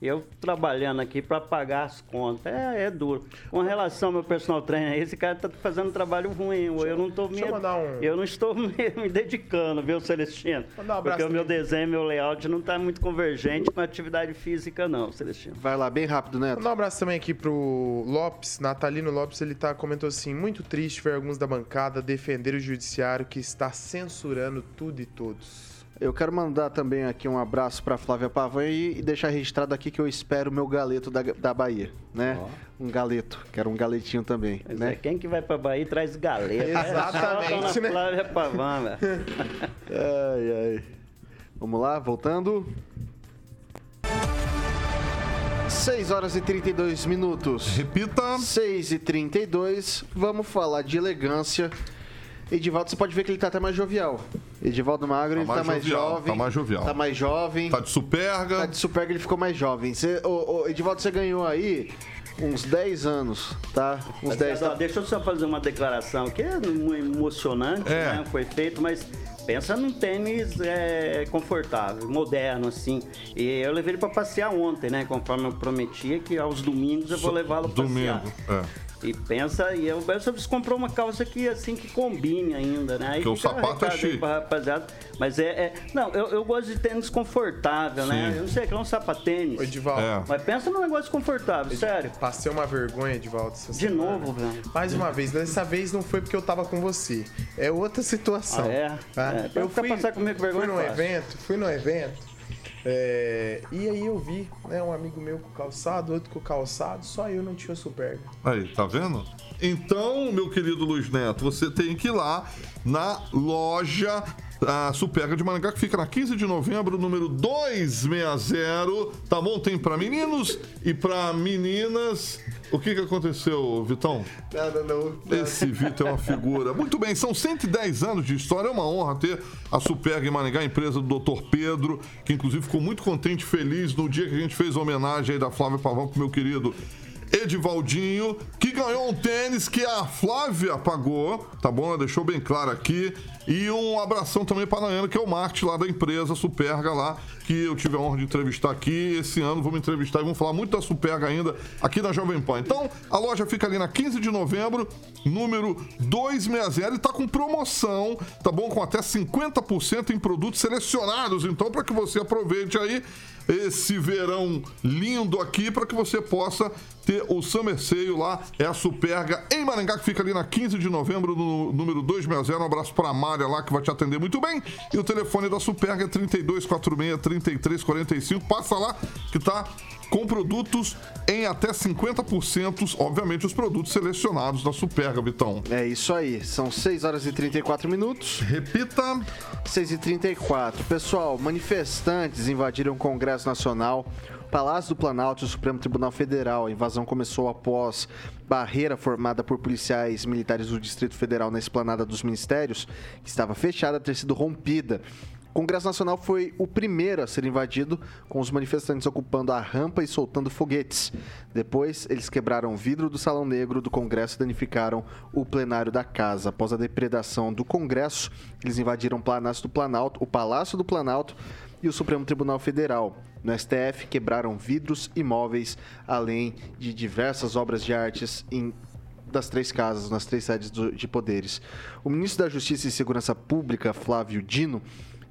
E eu trabalhando aqui para pagar as contas. É, é duro. Com relação ao meu personal trainer, esse cara tá fazendo um trabalho ruim. Eu não tô me, deixa eu mandar um- eu não estou me, me dedicando, viu, Celestino? Um abraço Porque o meu desenho, meu layout não tá muito convergente com a atividade física, não, Celestino. Vai lá, bem rápido, Neto. Mandar um abraço também aqui pro Lopes, Natalino Lopes, ele tá, comentou assim, muito triste ver alguns da bancada defender o judiciário que está censurando tudo e todos. Eu quero mandar também aqui um abraço pra Flávia Pavan e deixar registrado aqui que eu espero o meu galeto da, da Bahia, né? Um galeto, quero um galetinho também, Pois né? é, quem que vai pra Bahia traz galeta. Exatamente, É né? Flávia Pavan, velho. Ai, ai. Vamos lá, voltando. 6 horas e 32 minutos. Repita. 6 e 32 vamos falar de elegância. Edivaldo, você pode ver que ele tá até mais jovial. Edivaldo Magro, Tá ele mais tá mais jovial, jovem. tá mais jovial. Tá mais jovem. Tá de superga. Tá de superga, ele ficou mais jovem. Você, ô, ô, Edivaldo, você ganhou aí uns 10 anos, tá? Uns 10 Ó, Deixa eu só fazer uma declaração que é emocionante, É. né? Foi feito, mas pensa num tênis é, confortável, moderno, assim. E eu levei ele pra passear ontem, né? Conforme eu prometia que aos domingos eu vou levá-lo pra passear. Domingo. É. E pensa, e eu, eu só preciso comprar uma calça que assim que combine ainda, né? Aí Porque o sapato é chique. pra rapaziada. Mas é. é- não, eu, eu gosto de tênis confortável, né? Sim. Eu não sei, que é um sapatênis. Ô, Edivaldo, É. Mas pensa num negócio confortável, sério. passei uma vergonha, Edivaldo. De semana. novo, velho. Mais uma vez, dessa vez não foi porque eu tava com você. É outra situação. Ah, é? tá? É, eu fui, passar comigo vergonha fui num é fácil. evento, fui num evento. É, e aí eu vi, né, um amigo meu com calçado, outro com calçado, só eu não tinha superga. Aí, tá vendo? Então, meu querido Luiz Neto, você tem que ir lá na loja a Superga de Maringá, que fica na 15 de novembro, número 260. Tá bom? Tem pra meninos e pra meninas. O que que aconteceu, Vitão? Nada, não. Esse Vitor é uma figura. Muito bem, são 110 anos de história. É uma honra ter a Superga em Maringá, a empresa do Dr. Pedro, que inclusive ficou muito contente e feliz no dia que a gente fez a homenagem aí da Flávia Pavão pro meu querido Edivaldinho, que ganhou um tênis que a Flávia pagou, tá bom? Ela deixou bem claro aqui. E um abração também para a Nayana, que é o marketing lá da empresa Superga lá, que eu tive a honra de entrevistar aqui. Esse ano vamos entrevistar e vamos falar muito da Superga ainda aqui na Jovem Pan. Então, a loja fica ali na 15 de novembro, número 260, e tá com promoção, tá bom? Com até 50% em produtos selecionados. Então, para que você aproveite aí esse verão lindo aqui para que você possa ter o Sale lá, é a Superga em Maringá, que fica ali na 15 de novembro, no número 260. Um abraço para a Mária lá, que vai te atender muito bem. E o telefone da Superga é 3246-3345. Passa lá, que tá com produtos em até 50%, obviamente os produtos selecionados da Superga, Vitão. É isso aí, são 6 horas e 34 minutos. Repita. 6 e 34 Pessoal, manifestantes invadiram o Congresso Nacional Palácio do Planalto e o Supremo Tribunal Federal. A invasão começou após barreira formada por policiais militares do Distrito Federal na esplanada dos ministérios, que estava fechada, ter sido rompida. O Congresso Nacional foi o primeiro a ser invadido, com os manifestantes ocupando a rampa e soltando foguetes. Depois, eles quebraram o vidro do Salão Negro do Congresso e danificaram o plenário da casa. Após a depredação do Congresso, eles invadiram o Palácio do Planalto, o Palácio do Planalto e o Supremo Tribunal Federal. No STF, quebraram vidros e móveis, além de diversas obras de artes em das três casas, nas três sedes de poderes. O ministro da Justiça e Segurança Pública, Flávio Dino,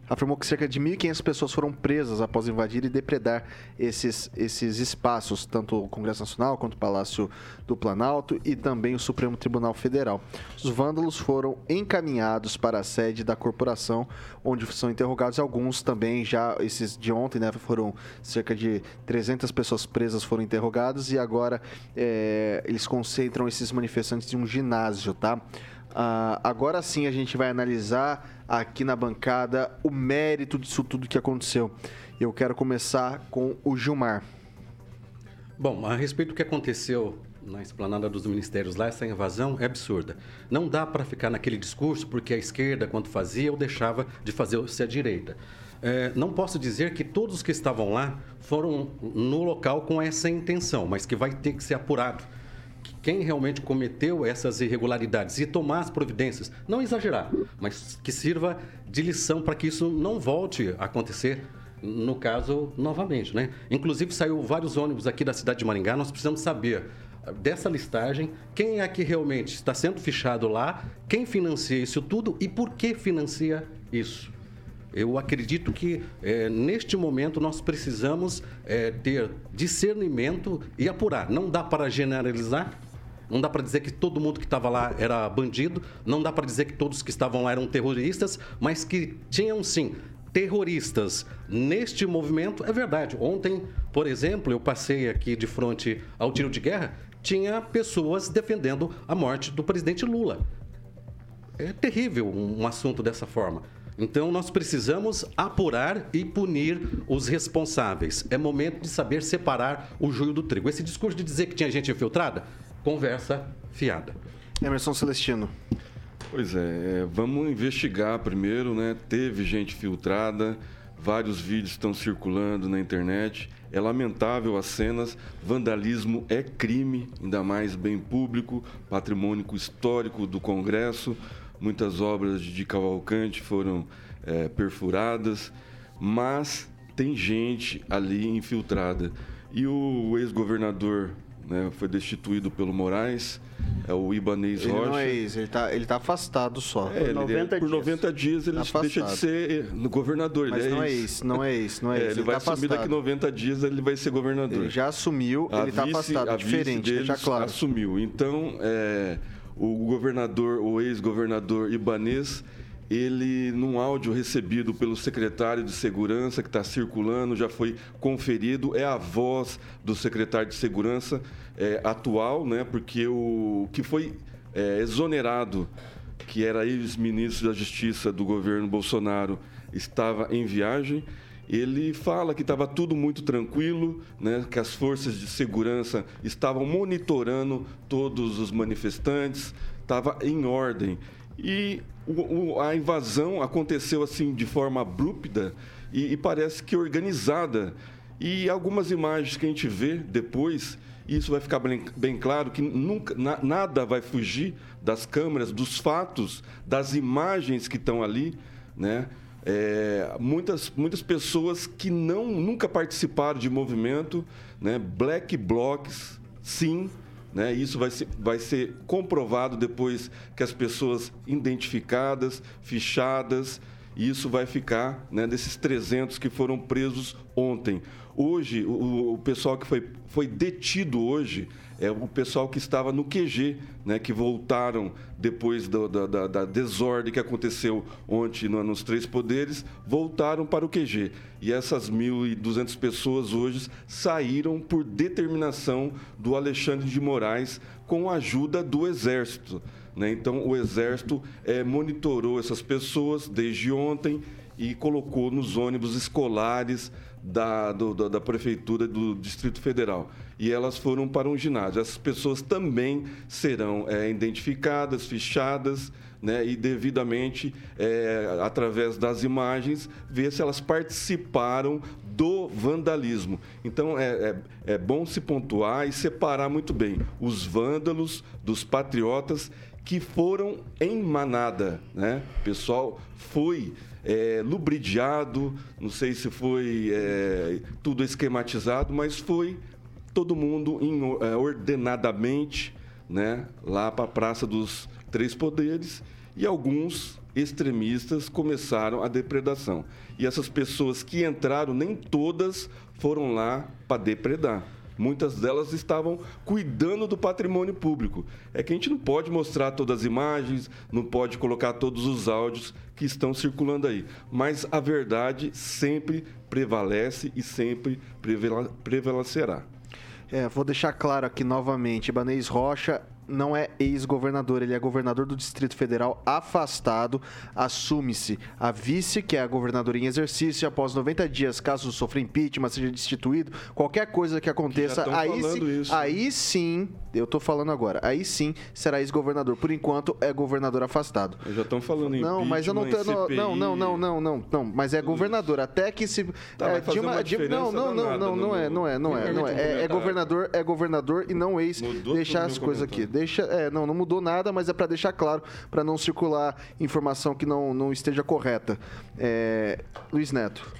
afirmou que cerca de 1.500 pessoas foram presas após invadir e depredar esses, esses espaços, tanto o Congresso Nacional quanto o Palácio do Planalto e também o Supremo Tribunal Federal. Os vândalos foram encaminhados para a sede da corporação, onde são interrogados alguns também, já esses de ontem, né, foram cerca de 300 pessoas presas foram interrogadas e agora é, eles concentram esses manifestantes em um ginásio, tá? Uh, agora sim a gente vai analisar aqui na bancada o mérito disso tudo que aconteceu. Eu quero começar com o Gilmar. Bom, a respeito do que aconteceu na esplanada dos ministérios lá, essa invasão é absurda. Não dá para ficar naquele discurso porque a esquerda, quando fazia, ou deixava de fazer-se a direita. É, não posso dizer que todos que estavam lá foram no local com essa intenção, mas que vai ter que ser apurado quem realmente cometeu essas irregularidades e tomar as providências, não exagerar, mas que sirva de lição para que isso não volte a acontecer no caso novamente, né? Inclusive saiu vários ônibus aqui da cidade de Maringá, nós precisamos saber dessa listagem, quem é que realmente está sendo fichado lá, quem financia isso tudo e por que financia isso. Eu acredito que é, neste momento nós precisamos é, ter discernimento e apurar. Não dá para generalizar, não dá para dizer que todo mundo que estava lá era bandido, não dá para dizer que todos que estavam lá eram terroristas, mas que tinham sim terroristas neste movimento. É verdade. Ontem, por exemplo, eu passei aqui de frente ao tiro de guerra, tinha pessoas defendendo a morte do presidente Lula. É terrível um assunto dessa forma. Então, nós precisamos apurar e punir os responsáveis. É momento de saber separar o joio do trigo. Esse discurso de dizer que tinha gente infiltrada conversa fiada. Emerson Celestino. Pois é, é, vamos investigar primeiro, né? Teve gente filtrada, vários vídeos estão circulando na internet. É lamentável as cenas, vandalismo é crime, ainda mais bem público, patrimônio histórico do Congresso. Muitas obras de Cavalcante foram é, perfuradas, mas tem gente ali infiltrada. E o ex-governador né, foi destituído pelo Moraes, é o Ibanez ele Rocha. Não é isso, ele está ele tá afastado só. É, por 90 ele, por 90 dias, ele tá deixa de ser governador. Mas é não é isso, não é isso, não é, é. Ele, ele vai tá assumir daqui 90 dias, ele vai ser governador. Ele já assumiu, a ele está afastado, diferente, já claro. assumiu. Então, é, o governador, o ex-governador Ibanez ele, num áudio recebido pelo secretário de Segurança, que está circulando, já foi conferido, é a voz do secretário de Segurança é, atual, né, porque o que foi é, exonerado, que era ex-ministro da Justiça do governo Bolsonaro, estava em viagem. Ele fala que estava tudo muito tranquilo, né, que as forças de segurança estavam monitorando todos os manifestantes, estava em ordem. E o, o, a invasão aconteceu assim de forma abrupta e, e, parece que organizada. E algumas imagens que a gente vê depois, isso vai ficar bem, bem claro que nunca, na, nada vai fugir das câmeras, dos fatos, das imagens que estão ali, né? É, muitas, muitas pessoas que não nunca participaram de movimento, né? Black blocs, sim, né? Isso vai ser, vai ser comprovado depois que as pessoas identificadas, fichadas, e isso vai ficar né, desses 300 que foram presos ontem. Hoje, o, o pessoal que foi, foi detido hoje é o pessoal que estava no QG, né, que voltaram depois do, da, da, da, desordem que aconteceu ontem no, nos Três Poderes, voltaram para o QG. E essas 1.200 pessoas hoje saíram por determinação do Alexandre de Moraes com a ajuda do Exército. Né? Então, o Exército é, monitorou essas pessoas desde ontem e colocou nos ônibus escolares da, do, da, da, Prefeitura do Distrito Federal. E elas foram para um ginásio. Essas pessoas também serão é, identificadas, fichadas, né, e devidamente, é, através das imagens, ver se elas participaram do vandalismo. Então, é, é, é bom se pontuar e separar muito bem os vândalos dos patriotas que foram em manada. Né? O pessoal foi é, lubridiado, não sei se foi é, tudo esquematizado, mas foi todo mundo é, ordenadamente né, lá para a Praça dos Três Poderes e alguns extremistas começaram a depredação. E essas pessoas que entraram, nem todas foram lá para depredar. Muitas delas estavam cuidando do patrimônio público. É que a gente não pode mostrar todas as imagens, não pode colocar todos os áudios que estão circulando aí. Mas a verdade sempre prevalece e sempre prevalecerá. É, vou deixar claro aqui novamente, Ibanez Rocha não é ex-governador, ele é governador do Distrito Federal afastado. Assume-se a vice, que é a governadora em exercício, após 90 dias, caso sofra impeachment, seja destituído, qualquer coisa que aconteça, que aí, sim, isso, aí né? sim, eu tô falando agora, aí sim será ex-governador. Por enquanto é governador afastado. Já estão falando em Não, mas eu não tô, não, não, não, não, não, não, mas é governador até que se tá, é, de uma, de, não, não, não, não, não é, não é, não é, não é, é, é governador, é governador e não ex. Deixar as coisas aqui deixa. É, não, não mudou nada, mas é para deixar claro, para não circular informação que não, não esteja correta. É, Luiz Neto.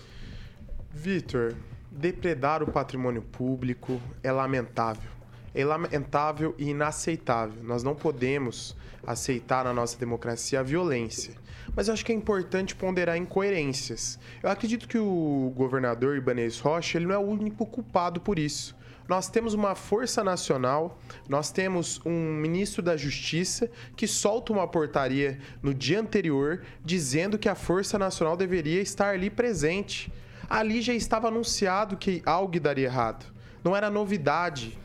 Vitor, depredar o patrimônio público é lamentável. É lamentável e inaceitável. Nós não podemos aceitar na nossa democracia a violência. Mas eu acho que é importante ponderar incoerências. Eu acredito que o governador Ibanez Rocha ele não é o único culpado por isso nós temos uma força nacional, nós temos um ministro da Justiça que solta uma portaria no dia anterior dizendo que a Força Nacional deveria estar ali presente. Ali já estava anunciado que algo daria errado. Não era novidade.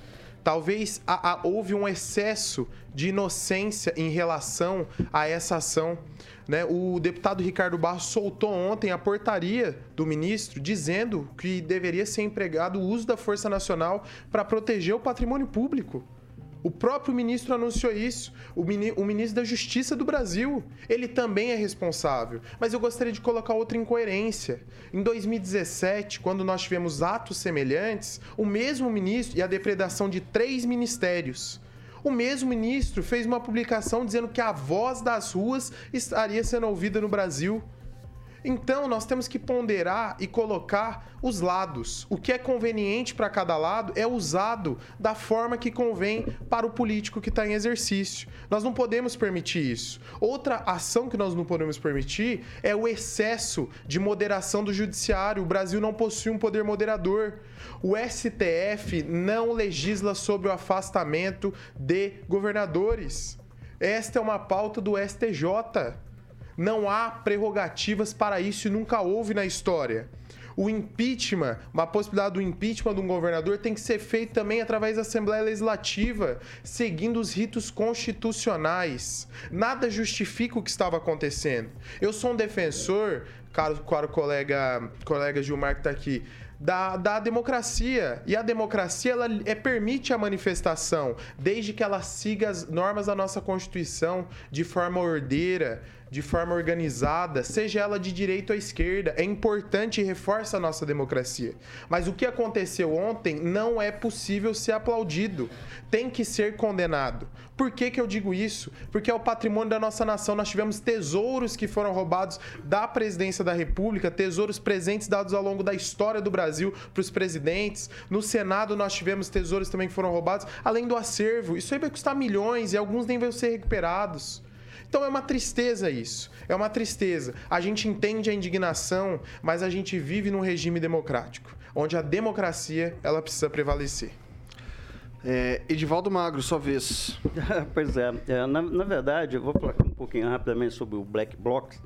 Talvez a, a, houve um excesso de inocência em relação a essa ação. Né? O deputado Ricardo Barros soltou ontem a portaria do ministro dizendo que deveria ser empregado o uso da Força Nacional para proteger o patrimônio público. O próprio ministro anunciou isso. O, mini, o, ministro da Justiça do Brasil, ele também é responsável. Mas eu gostaria de colocar outra incoerência. Em 2017, quando nós tivemos atos semelhantes, o mesmo ministro e a depredação de três ministérios o mesmo ministro fez uma publicação dizendo que a voz das ruas estaria sendo ouvida no Brasil. Então, nós temos que ponderar e colocar os lados. O que é conveniente para cada lado é usado da forma que convém para o político que está em exercício. Nós não podemos permitir isso. Outra ação que nós não podemos permitir é o excesso de moderação do judiciário. O Brasil não possui um poder moderador. O STF não legisla sobre o afastamento de governadores. Esta é uma pauta do STJ. Não há prerrogativas para isso e nunca houve na história. O impeachment, uma possibilidade do impeachment de um governador tem que ser feito também através da Assembleia Legislativa, seguindo os ritos constitucionais. Nada justifica o que estava acontecendo. Eu sou um defensor, caro, caro colega, colega Gilmar que está aqui, da, da democracia. E a democracia ela é, permite a manifestação, desde que ela siga as normas da nossa Constituição de forma ordeira, de forma organizada, seja ela de direita ou esquerda. É importante e reforça a nossa democracia. Mas o que aconteceu ontem não é possível ser aplaudido. Tem que ser condenado. Por que, que eu digo isso? Porque é o patrimônio da nossa nação. Nós tivemos tesouros que foram roubados da presidência da República, tesouros presentes dados ao longo da história do Brasil para os presidentes. No Senado nós tivemos tesouros também que foram roubados, além do acervo. Isso aí vai custar milhões e alguns nem vão ser recuperados. Então é uma tristeza isso. É uma tristeza. A gente entende a indignação, mas a gente vive num regime democrático. onde a democracia ela precisa prevalecer. É, Edivaldo Magro, sua vez. pois é, é, na, na, verdade, eu vou falar um pouquinho rapidamente sobre o Black Blocs.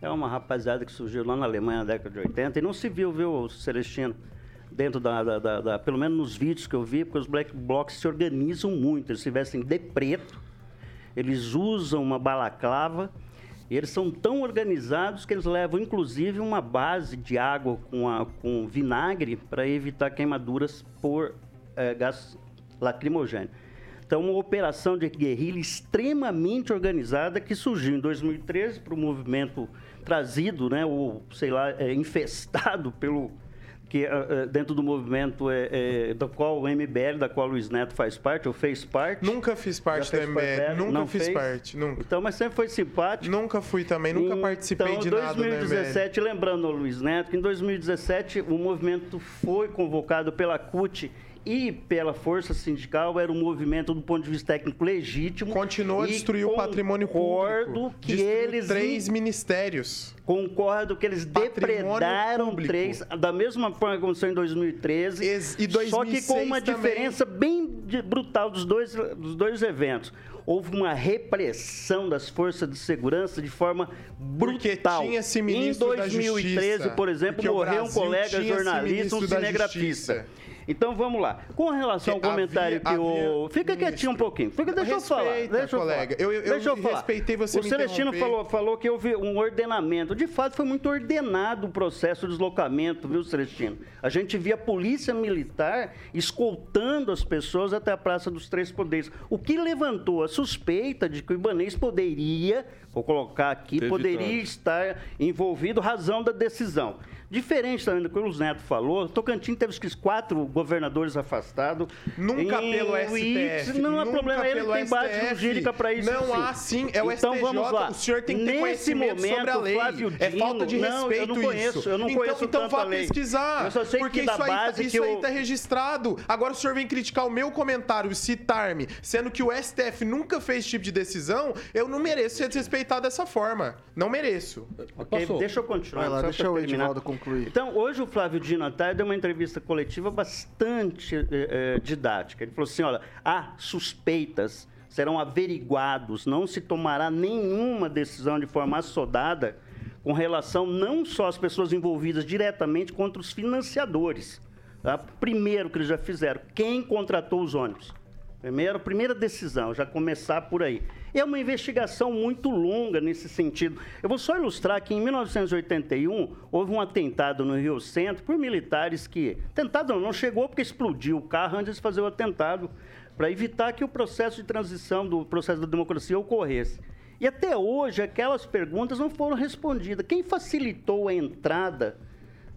É uma rapaziada que surgiu lá na Alemanha na década de 80 e não se viu, viu, Celestino, dentro da, da, da, da pelo menos nos vídeos que eu vi, porque os Black Blocs se organizam muito, eles se vestem de preto, eles usam uma balaclava, e eles são tão organizados que eles levam, inclusive, uma base de água com, a, com vinagre para evitar queimaduras por é, gás lacrimogêneo. Então, uma operação de guerrilha extremamente organizada que surgiu em 2013 para o movimento trazido, né, ou sei lá, é, infestado pelo que uh, dentro do movimento é, é, do qual o MBL, da qual o Luiz Neto faz parte, ou fez parte. Nunca fiz parte do MBL, nunca não fiz fez. parte, nunca. Então, mas sempre foi simpático. Nunca fui também, nunca então, participei de 2017, nada 2017, lembrando ao Luiz Neto, que em 2017 o movimento foi convocado pela CUT e pela força sindical era um movimento do ponto de vista técnico legítimo. Continua a destruir o patrimônio público. que eles três ministérios. Concordo que eles depredaram público. três da mesma forma que aconteceu em 2013. Ex e 2006 só que com uma também. diferença bem brutal dos dois, dos dois eventos houve uma repressão das forças de segurança de forma brutal. Porque tinha esse ministro em 2013, por exemplo, morreu um colega jornalista, um cinegrafista. Então vamos lá. Com relação ao comentário havia, que o. Fica quietinho um pouquinho. Fica, deixa Respeita, eu falar. Deixa eu colega. Falar. Eu, eu, deixa eu, falar. respeitei você. O Celestino falou, falou que houve um ordenamento. De fato, foi muito ordenado o processo de deslocamento, viu, Celestino? A gente via a polícia militar escoltando as pessoas até a Praça dos Três Poderes. O que levantou a suspeita de que o Ibanês poderia, vou colocar aqui, poderia estar envolvido, razão da decisão. Diferente também do que o Luiz Neto falou, Tocantins teve os quatro governadores afastados. Nunca pelo STF. Não há problema, ele tem base jurídica para isso. Não há sim, é o então, STJ. Vamos lá. O senhor tem que ter Nesse momento sobre a lei. Flávio é falta de não, respeito eu não conheço, isso. Eu não então, conheço então vá lei. pesquisar. Eu só sei porque que isso aí, base tá, isso que aí eu... tá registrado. Agora o senhor vem criticar o meu comentário, citar-me, sendo que o STF nunca fez esse tipo de decisão, eu não mereço ser desrespeitado dessa forma. Não mereço. Ok, deixa eu continuar. Vai lá, deixa o Edinaldo concluir. Então, hoje o Flávio Dino tarde deu uma entrevista coletiva bastante eh, didática. Ele falou assim: olha, há suspeitas, serão averiguados, não se tomará nenhuma decisão de forma assodada com relação não só às pessoas envolvidas diretamente, contra os financiadores. Tá? Primeiro que eles já fizeram, quem contratou os ônibus? Primeiro, primeira decisão, já começar por aí. É uma investigação muito longa nesse sentido. Eu vou só ilustrar que em 1981 houve um atentado no Rio Centro por militares que. Tentado não, não chegou porque explodiu o carro antes de fazer o atentado, para evitar que o processo de transição do processo da democracia ocorresse. E até hoje aquelas perguntas não foram respondidas. Quem facilitou a entrada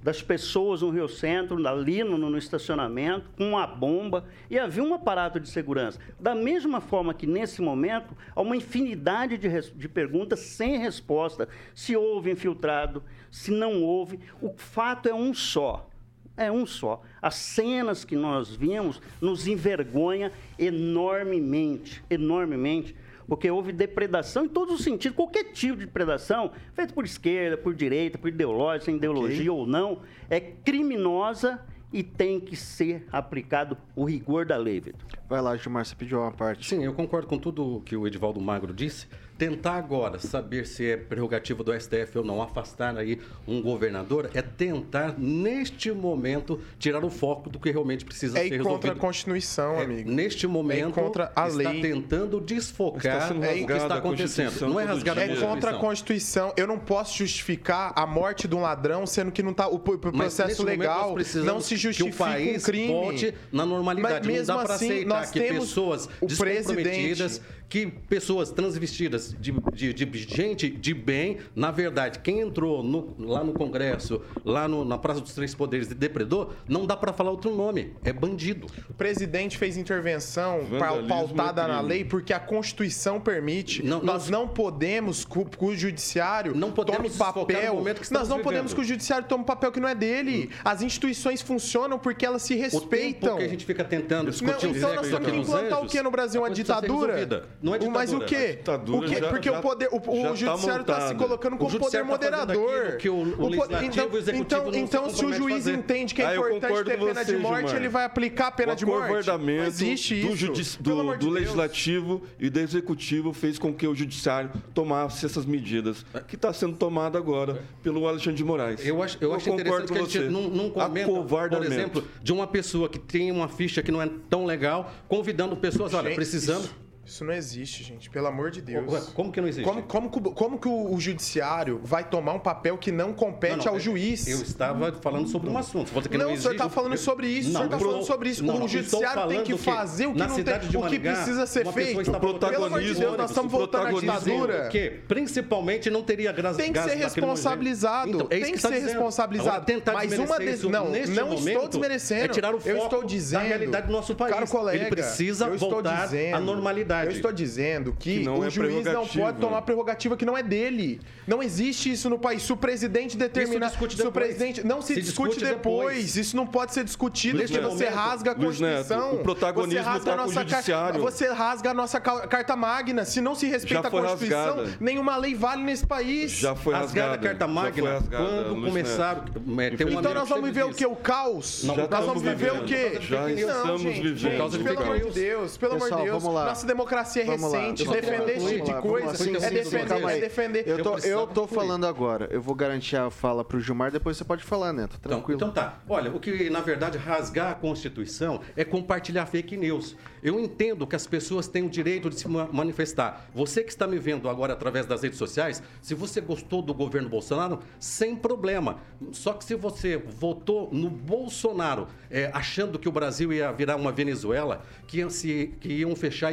das pessoas no Rio Centro, ali no, no, estacionamento, com uma bomba, e havia um aparato de segurança. Da mesma forma que, nesse momento, há uma infinidade de, de perguntas sem resposta. Se houve infiltrado, se não houve. O fato é um só. É um só. As cenas que nós vimos nos envergonha enormemente, enormemente, porque houve depredação em todos os sentidos, qualquer tipo de depredação, feita por esquerda, por direita, por ideologia, sem ideologia okay. ou não, é criminosa e tem que ser aplicado o rigor da lei, Vitor. Vai lá, Gilmar, você pediu uma parte. Sim, eu concordo com tudo que o Edivaldo Magro disse tentar agora saber se é prerrogativa do STF ou não afastar aí um governador é tentar, neste momento, tirar o foco do que realmente precisa é ser resolvido. É contra a Constituição, é, amigo. Neste momento, é contra a está lei. tentando desfocar o que está acontecendo. Não é rasgada a É contra a Constituição. Eu não posso justificar a morte de um ladrão, sendo que não tá, o, processo legal não se justifica que o país um crime. volte na normalidade. Mas mesmo não dá para assim, aceitar nós que temos pessoas o descomprometidas, presidente que pessoas transvestidas de, de, de, gente de bem, na verdade, quem entrou no, lá no Congresso, lá no, na Praça dos Três Poderes e depredou, não dá para falar outro nome, é bandido. O presidente fez intervenção Vandalismo pautada é na crime. lei porque a Constituição permite. Não- nós não- não podemos que o- o judiciário Não podemos tome papel. o nós não podemos vivendo. que o judiciário tome papel que não é dele. As instituições funcionam porque elas se O respeitam. tempo que a gente fica tentando Não, discutir os então nós temos que implantar o que no Brasil? Uma ditadura? Não é O- Mas o ditadura. quê? ditadura O quê? já- porque já- o poder, o, o tá judiciário está se montada. colocando como O poder tá moderador. que o- o po- legislativo então, e o executivo então, não se então se o juiz fazer. entende que é Ah, importante ter pena de você, morte, Gilmar. ele vai aplicar a pena o de morte. Não acovardamento existe do, judici- do, de do legislativo e do executivo fez com que o judiciário tomasse essas medidas que está sendo tomada agora pelo Alexandre de Moraes. Eu acho, eu acho concordo interessante que a com gente você. não, não comenta, por exemplo, de uma pessoa que tem uma ficha que não é tão legal, convidando pessoas, olha, precisamos... Isso, não existe, gente. Pelo amor de Deus. Como que não existe? Como, como, que o- como que o, o judiciário vai tomar um papel que não compete Não, não, ao eu- juiz? Eu estava falando sobre um assunto. Você que Não, não, o senhor está falando sobre isso. o senhor está falando sobre isso. não, não, o judiciário tem que fazer o que, não tem, de o que Maringá, precisa ser feito. O protagonismo, Pelo amor de Deus, nós estamos voltando à ditadura. Que principalmente não teria gra- Tem que ser responsabilizado. Então, é tem que está ser dizendo. responsabilizado. Tentar Mas uma isso não, não estou desmerecendo. É tirar o foco eu estou dizendo, da realidade do nosso país. Caro colega, Ele precisa voltar à normalidade. Eu estou dizendo que, Que não o é juiz não pode tomar prerrogativa que não é dele. Não existe isso no país. Se o presidente determinar, Isso discute se o depois. presidente não se, Se discute, discute depois. depois. Isso não pode ser discutido Neste porque você momento, rasga a Luiz Neto, Constituição. o protagonismo você rasga tá a com o car- judiciário. Você rasga a nossa ca- carta magna. Se não se respeita a Constituição, rasgada. nenhuma lei vale nesse país. Já foi Rasgada a rasgada. Carta já Magna, foi rasgada, quando Luiz começaram... É, um Então nós vamos viver o quê? O caos? Não, nós vamos viver o quê? Já Não, estamos vivendo. gente, Por causa de pelo amor de. Deus, pelo amor de Deus. vamos lá. Nossa democracia é Vamos lá. recente. Só Defender esse tipo de coisa lá, sim, é defender, é defender. Eu tô, eu tô falando agora. Eu vou garantir a fala pro Gilmar, depois você pode falar, Neto. Então, Tranquilo. então tá. Olha, o que na verdade rasgar a Constituição é compartilhar fake news. Eu entendo que as pessoas têm o direito de se ma- manifestar. Você que está me vendo agora através das redes sociais, se você gostou do governo Bolsonaro, sem problema. Só que se você votou no Bolsonaro é, achando que o Brasil ia virar uma Venezuela, que, ia se- que iam fechar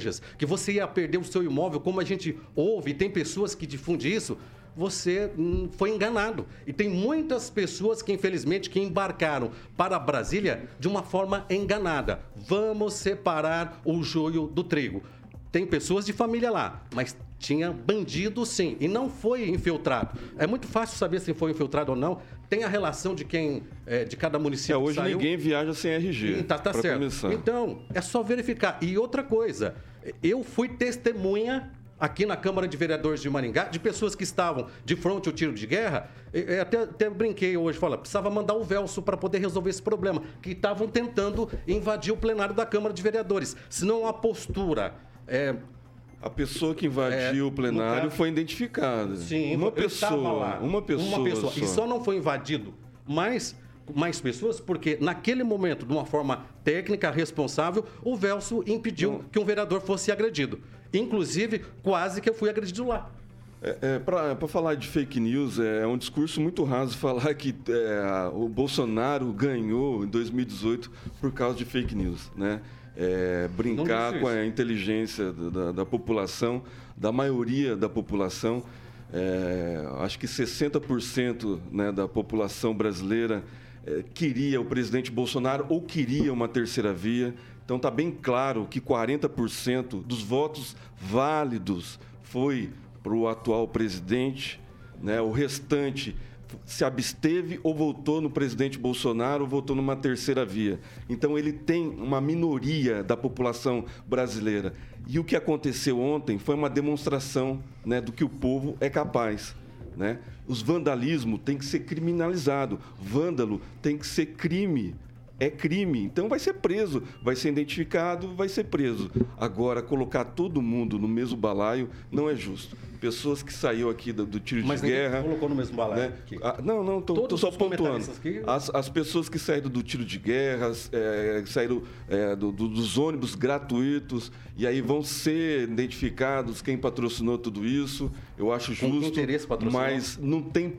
igrejas, que você ia perder o seu imóvel, como a gente ouve, e tem pessoas que difundem isso, você hum, foi enganado. E tem muitas pessoas que, infelizmente, que embarcaram para Brasília de uma forma enganada. Vamos separar o joio do trigo. Tem pessoas de família lá, mas tinha bandido sim, e não foi infiltrado. É muito fácil saber se foi infiltrado ou não. Tem a relação de quem, é, de cada É, município que hoje saiu. ninguém viaja sem RG. Sim, Tá, tá certo. começar. Então, é só verificar. E outra coisa, eu fui testemunha aqui na Câmara de Vereadores de Maringá de pessoas que estavam de frente ao tiro de guerra. Até, até brinquei hoje, fala, precisava mandar o Velso para poder resolver esse problema, que estavam tentando invadir o plenário da Câmara de Vereadores. Senão a postura é, A pessoa que invadiu É, o plenário caso- foi identificada. Sim, uma pessoa, lá. uma pessoa, Uma pessoa. Só. E só não foi invadido mais, mais pessoas porque naquele momento, de uma forma técnica, responsável, o Velso impediu que um vereador fosse agredido. Inclusive, quase que eu fui agredido lá. É, é, Para falar de fake news, é um discurso muito raso falar que é, o Bolsonaro ganhou em 2018 por causa de fake news, né? É, brincar com a inteligência da, da- da população, da maioria da população. É, acho que 60% né, da população brasileira é, queria o presidente Bolsonaro ou queria uma terceira via. Então está bem claro que 40% dos votos válidos foi para o atual presidente, né? o restante se absteve ou votou no presidente Bolsonaro ou votou numa terceira via. Então ele tem uma minoria da população brasileira. E o que aconteceu ontem foi uma demonstração né, do que o povo é capaz. Né? Os vandalismo tem que ser criminalizado. Vândalo tem que ser crime. É crime. Então vai ser preso, vai ser identificado, vai ser preso. Agora, colocar todo mundo no mesmo balaio não é justo. Pessoas que saíram aqui do, do tiro Mas de guerra. colocou no mesmo balaio né? Ah, não, não, tô, tô só pontuando. aqui- As, as pessoas que saíram do tiro de guerra, é, saíram é, do- do- dos ônibus gratuitos, e aí vão ser identificados quem patrocinou tudo isso. Eu acho justo. interesse patrocinou? Mas não tem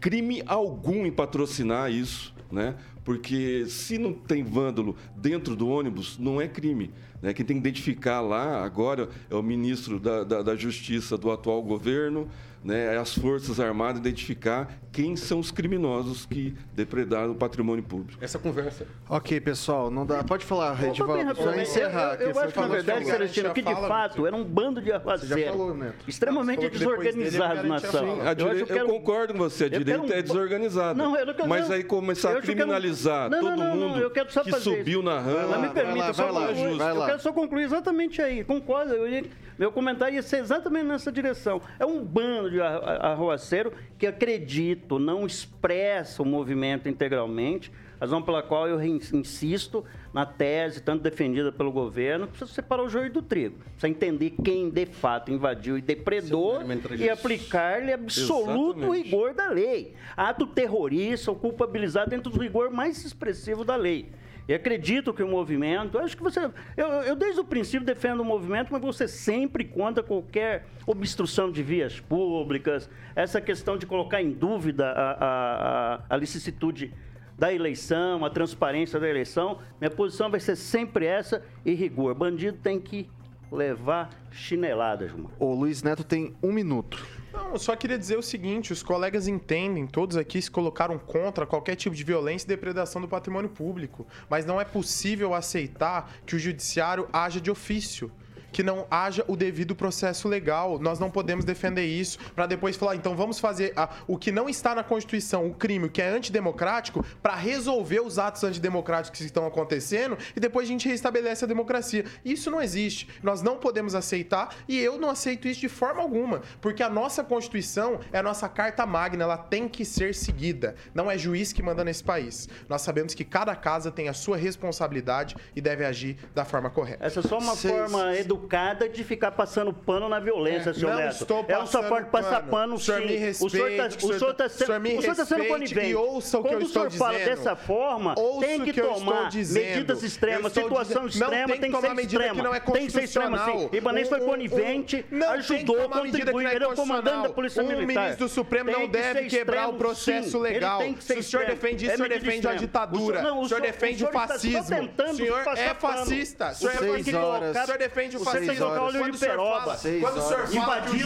crime algum em patrocinar isso, né? Porque se não tem vândalo dentro do ônibus, não é crime. Né? Quem tem que identificar lá agora é o ministro da, da, da Justiça do atual governo, né, as Forças Armadas identificar quem são os criminosos que depredaram o patrimônio público. Essa conversa. Ok, pessoal, não dá. Pode falar, Redivaldo, rapidamente. encerrar. Eu, eu foi acho que, na verdade, Celestino, que de fala, fato era um bando de já arruaceiros. falou, Neto. Extremamente Não, desorganizados na ação. Eu eu, concordo com você, a eu direita um- é desorganizada. Não, eu não quero- mas não. aí começar Eu a eu não- criminalizar Não, não, todo não, não, mundo eu quero só que subiu isso. na rama. me permita, vai lá, só concluir. Eu quero só concluir exatamente aí. Concordo. eu meu comentário ia ser exatamente nessa direção. É um bando de arro- arruaceiro que acredito não expressa o movimento integralmente, razão pela qual eu insisto na tese, tanto defendida pelo governo, precisa separar o joio do trigo. Precisa entender quem de fato invadiu e depredou e aplicar-lhe absoluto Exatamente. rigor da lei. Ato terrorista ou culpabilizado dentro do rigor mais expressivo da lei. E acredito que o movimento, acho que você. Eu, eu desde o princípio defendo o movimento, mas você sempre contra qualquer obstrução de vias públicas, essa questão de colocar em dúvida a, a, a, a licitude da eleição, a transparência da eleição. Minha posição vai ser sempre essa e rigor. Bandido tem que levar chinelada, Gilmar. O Luiz Neto tem um minuto. Não, eu só queria dizer o seguinte: os colegas entendem, todos aqui se colocaram contra qualquer tipo de violência e depredação do patrimônio público. Mas não é possível aceitar que o judiciário haja de ofício. Que não haja o devido processo legal. Nós não podemos defender isso para depois falar, então vamos fazer a- o que não está na Constituição, o crime, o que é antidemocrático, para resolver os atos antidemocráticos que estão acontecendo e depois a gente restabelece a democracia. Isso não existe. Nós não podemos aceitar e eu não aceito isso de forma alguma, porque a nossa Constituição é a nossa carta magna, ela tem que ser seguida. Não é juiz que manda nesse país. Nós sabemos que cada casa tem a sua responsabilidade e deve agir da forma correta. Essa é só uma Seis- forma educada educada de ficar passando pano na violência, é, seu não Neto. Estou Ela só pode passar pano, pano sim. O senhor está tá-, tá, o senhor está sendo tá conivente. E ouça o Quando o senhor fala dessa forma, tem que, que tomar medidas extremas, situação dizendo, extrema tem que ser extrema. Que não é tem que ser extrema, sim. Ibanez foi conivente, ajudou, contribuiu. Ele é o comandante da Polícia Militar. O ministro do Supremo não deve quebrar o processo legal. Se o senhor defende é isso, o senhor defende a ditadura. O senhor defende o fascismo. O senhor é fascista. O senhor é fascista. O senhor defende o fascismo. 400 local. Olho de Peroba. O Quando o senhor fala que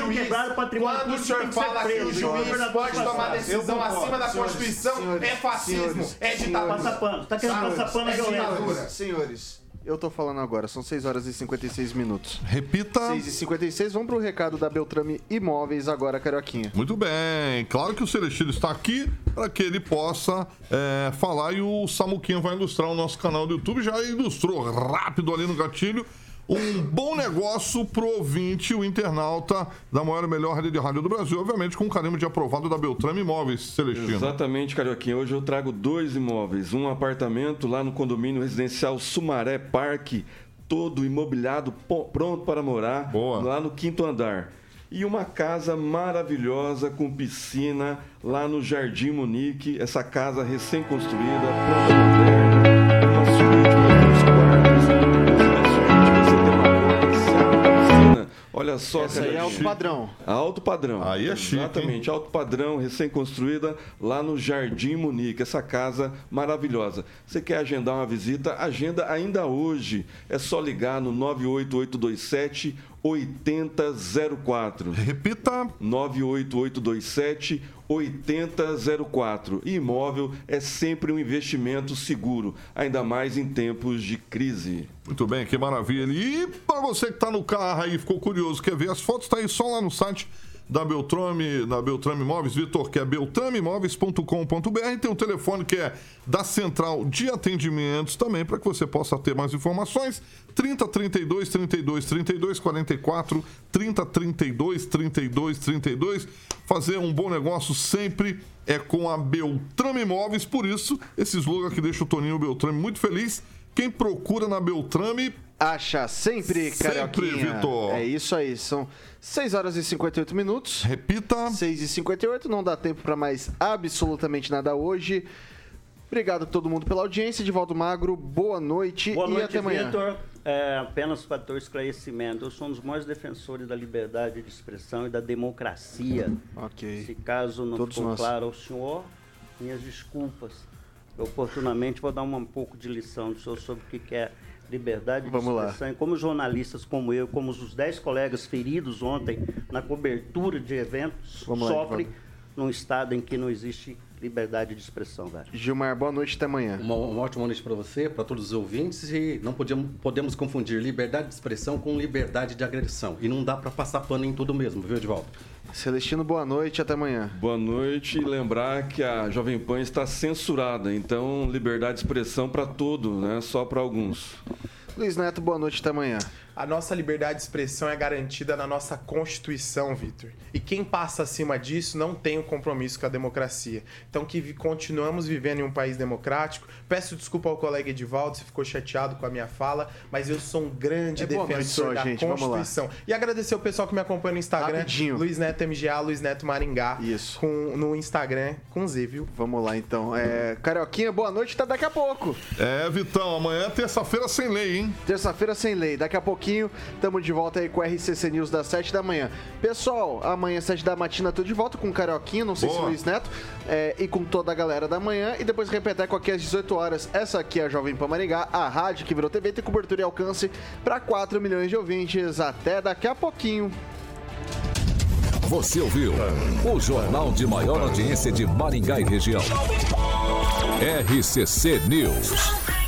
o juiz pode tomar decisão acima da Constituição, é fascismo, é ditadura. Passa pano, tá querendo passar pano violento. Senhores, eu tô falando agora, são 6 horas e 56 minutos. Repita. 6 e 56, vamos pro recado da Beltrame Imóveis agora, Carioquinha. Muito bem, claro que o Celestino está aqui para que ele possa é, falar e o Samuquinha vai ilustrar o nosso canal do YouTube, já ilustrou rápido ali no gatilho um bom negócio pro ouvinte, o internauta da maior e melhor rede de rádio do Brasil, obviamente com carimbo de aprovado da Beltrame Imóveis, Celestino. Exatamente, Carioquinha. Hoje eu trago dois imóveis. Um apartamento lá no condomínio residencial Sumaré Parque, todo imobiliado, pronto para morar, Boa. lá no quinto andar. E uma casa maravilhosa com piscina lá no Jardim Munique. Essa casa recém-construída, planta moderna, Olha só, Essa aí é alto padrão. Alto padrão. Aí é chique, Exatamente, alto padrão, recém-construída lá no Jardim Munique. Essa casa maravilhosa. Você quer agendar uma visita? Agenda ainda hoje. É só ligar no 98827 8004. Repita. 98827 8004. E imóvel é sempre um investimento seguro, ainda mais em tempos de crise. Muito bem, que maravilha. E para você que está no carro aí, ficou curioso, quer ver as fotos, tá aí só lá no site da Beltrame, da Beltrame Imóveis, Vitor, que é beltrameimóveis.com.br. Tem um telefone que é da Central de Atendimentos também, para que você possa ter mais informações. 30 32 32 32 44 30 32 32 32. Fazer um bom negócio sempre é com a Beltrame Imóveis, por isso, esse slogan que deixa o Toninho Beltrame muito feliz. Quem procura na Beltrame Acha sempre, Sempre, Carioquinha. Vitor. É isso aí, são 6 horas e 58 minutos. Repita. 6 e 58 não dá tempo para mais absolutamente nada hoje. Obrigado a todo mundo pela audiência. Divaldo Magro, boa noite Boa e noite, até amanhã. Vitor. É, apenas para teu esclarecimento, eu sou um dos maiores defensores da liberdade de expressão e da democracia. Ok. Se caso não Todos ficou nós. claro ao senhor, minhas desculpas. Eu, oportunamente vou dar uma- um pouco de lição do senhor sobre o que que é liberdade de Vamos lá. expressão. E como jornalistas como eu, como os 10 colegas feridos ontem na cobertura de eventos, Vamos lá, sofrem Edvaldo. num estado em que não existe liberdade de expressão, velho. Gilmar, boa noite, até amanhã. Uma, uma ótima noite para você, para todos os ouvintes e não podemos, podemos confundir liberdade de expressão com liberdade de agressão. E não dá para passar pano em tudo mesmo, viu, Edvaldo? Celestino, boa noite, até amanhã. Boa noite e lembrar que a Jovem Pan está censurada, então liberdade de expressão para todo, né? Só para alguns. Luiz Neto, boa noite, até amanhã. A nossa liberdade de expressão é garantida na nossa Constituição, Vitor. E quem passa acima disso não tem um compromisso com a democracia. Então, que continuamos vivendo em um país democrático. Peço desculpa ao colega Edivaldo se ficou chateado com a minha fala, mas eu sou um grande É defensor da gente. Vamos lá. Constituição. E agradecer o pessoal que me acompanha no Instagram. Rapidinho. Luiz Neto MGA, Luiz Neto Maringá. Isso. Com, no Instagram, com Z, viu? Vamos lá, então. É, Carioquinha, boa noite, tá daqui a pouco. É, Vitão, amanhã é terça-feira sem lei, hein? Terça-feira sem lei. Daqui a pouquinho, tamo de volta aí com o RCC News das 7 da manhã. Pessoal, amanhã, 7 da matina, tô de volta com o Carioquinha, não sei se Boa. Luiz Neto, é, e com toda a galera da manhã. E depois repeteco aqui às 18 horas. Essa aqui é a Jovem Pan Maringá, a rádio que virou TV, tem cobertura e alcance para 4 milhões de ouvintes. Até daqui a pouquinho. Você ouviu o jornal de maior audiência de Maringá e região. RCC News.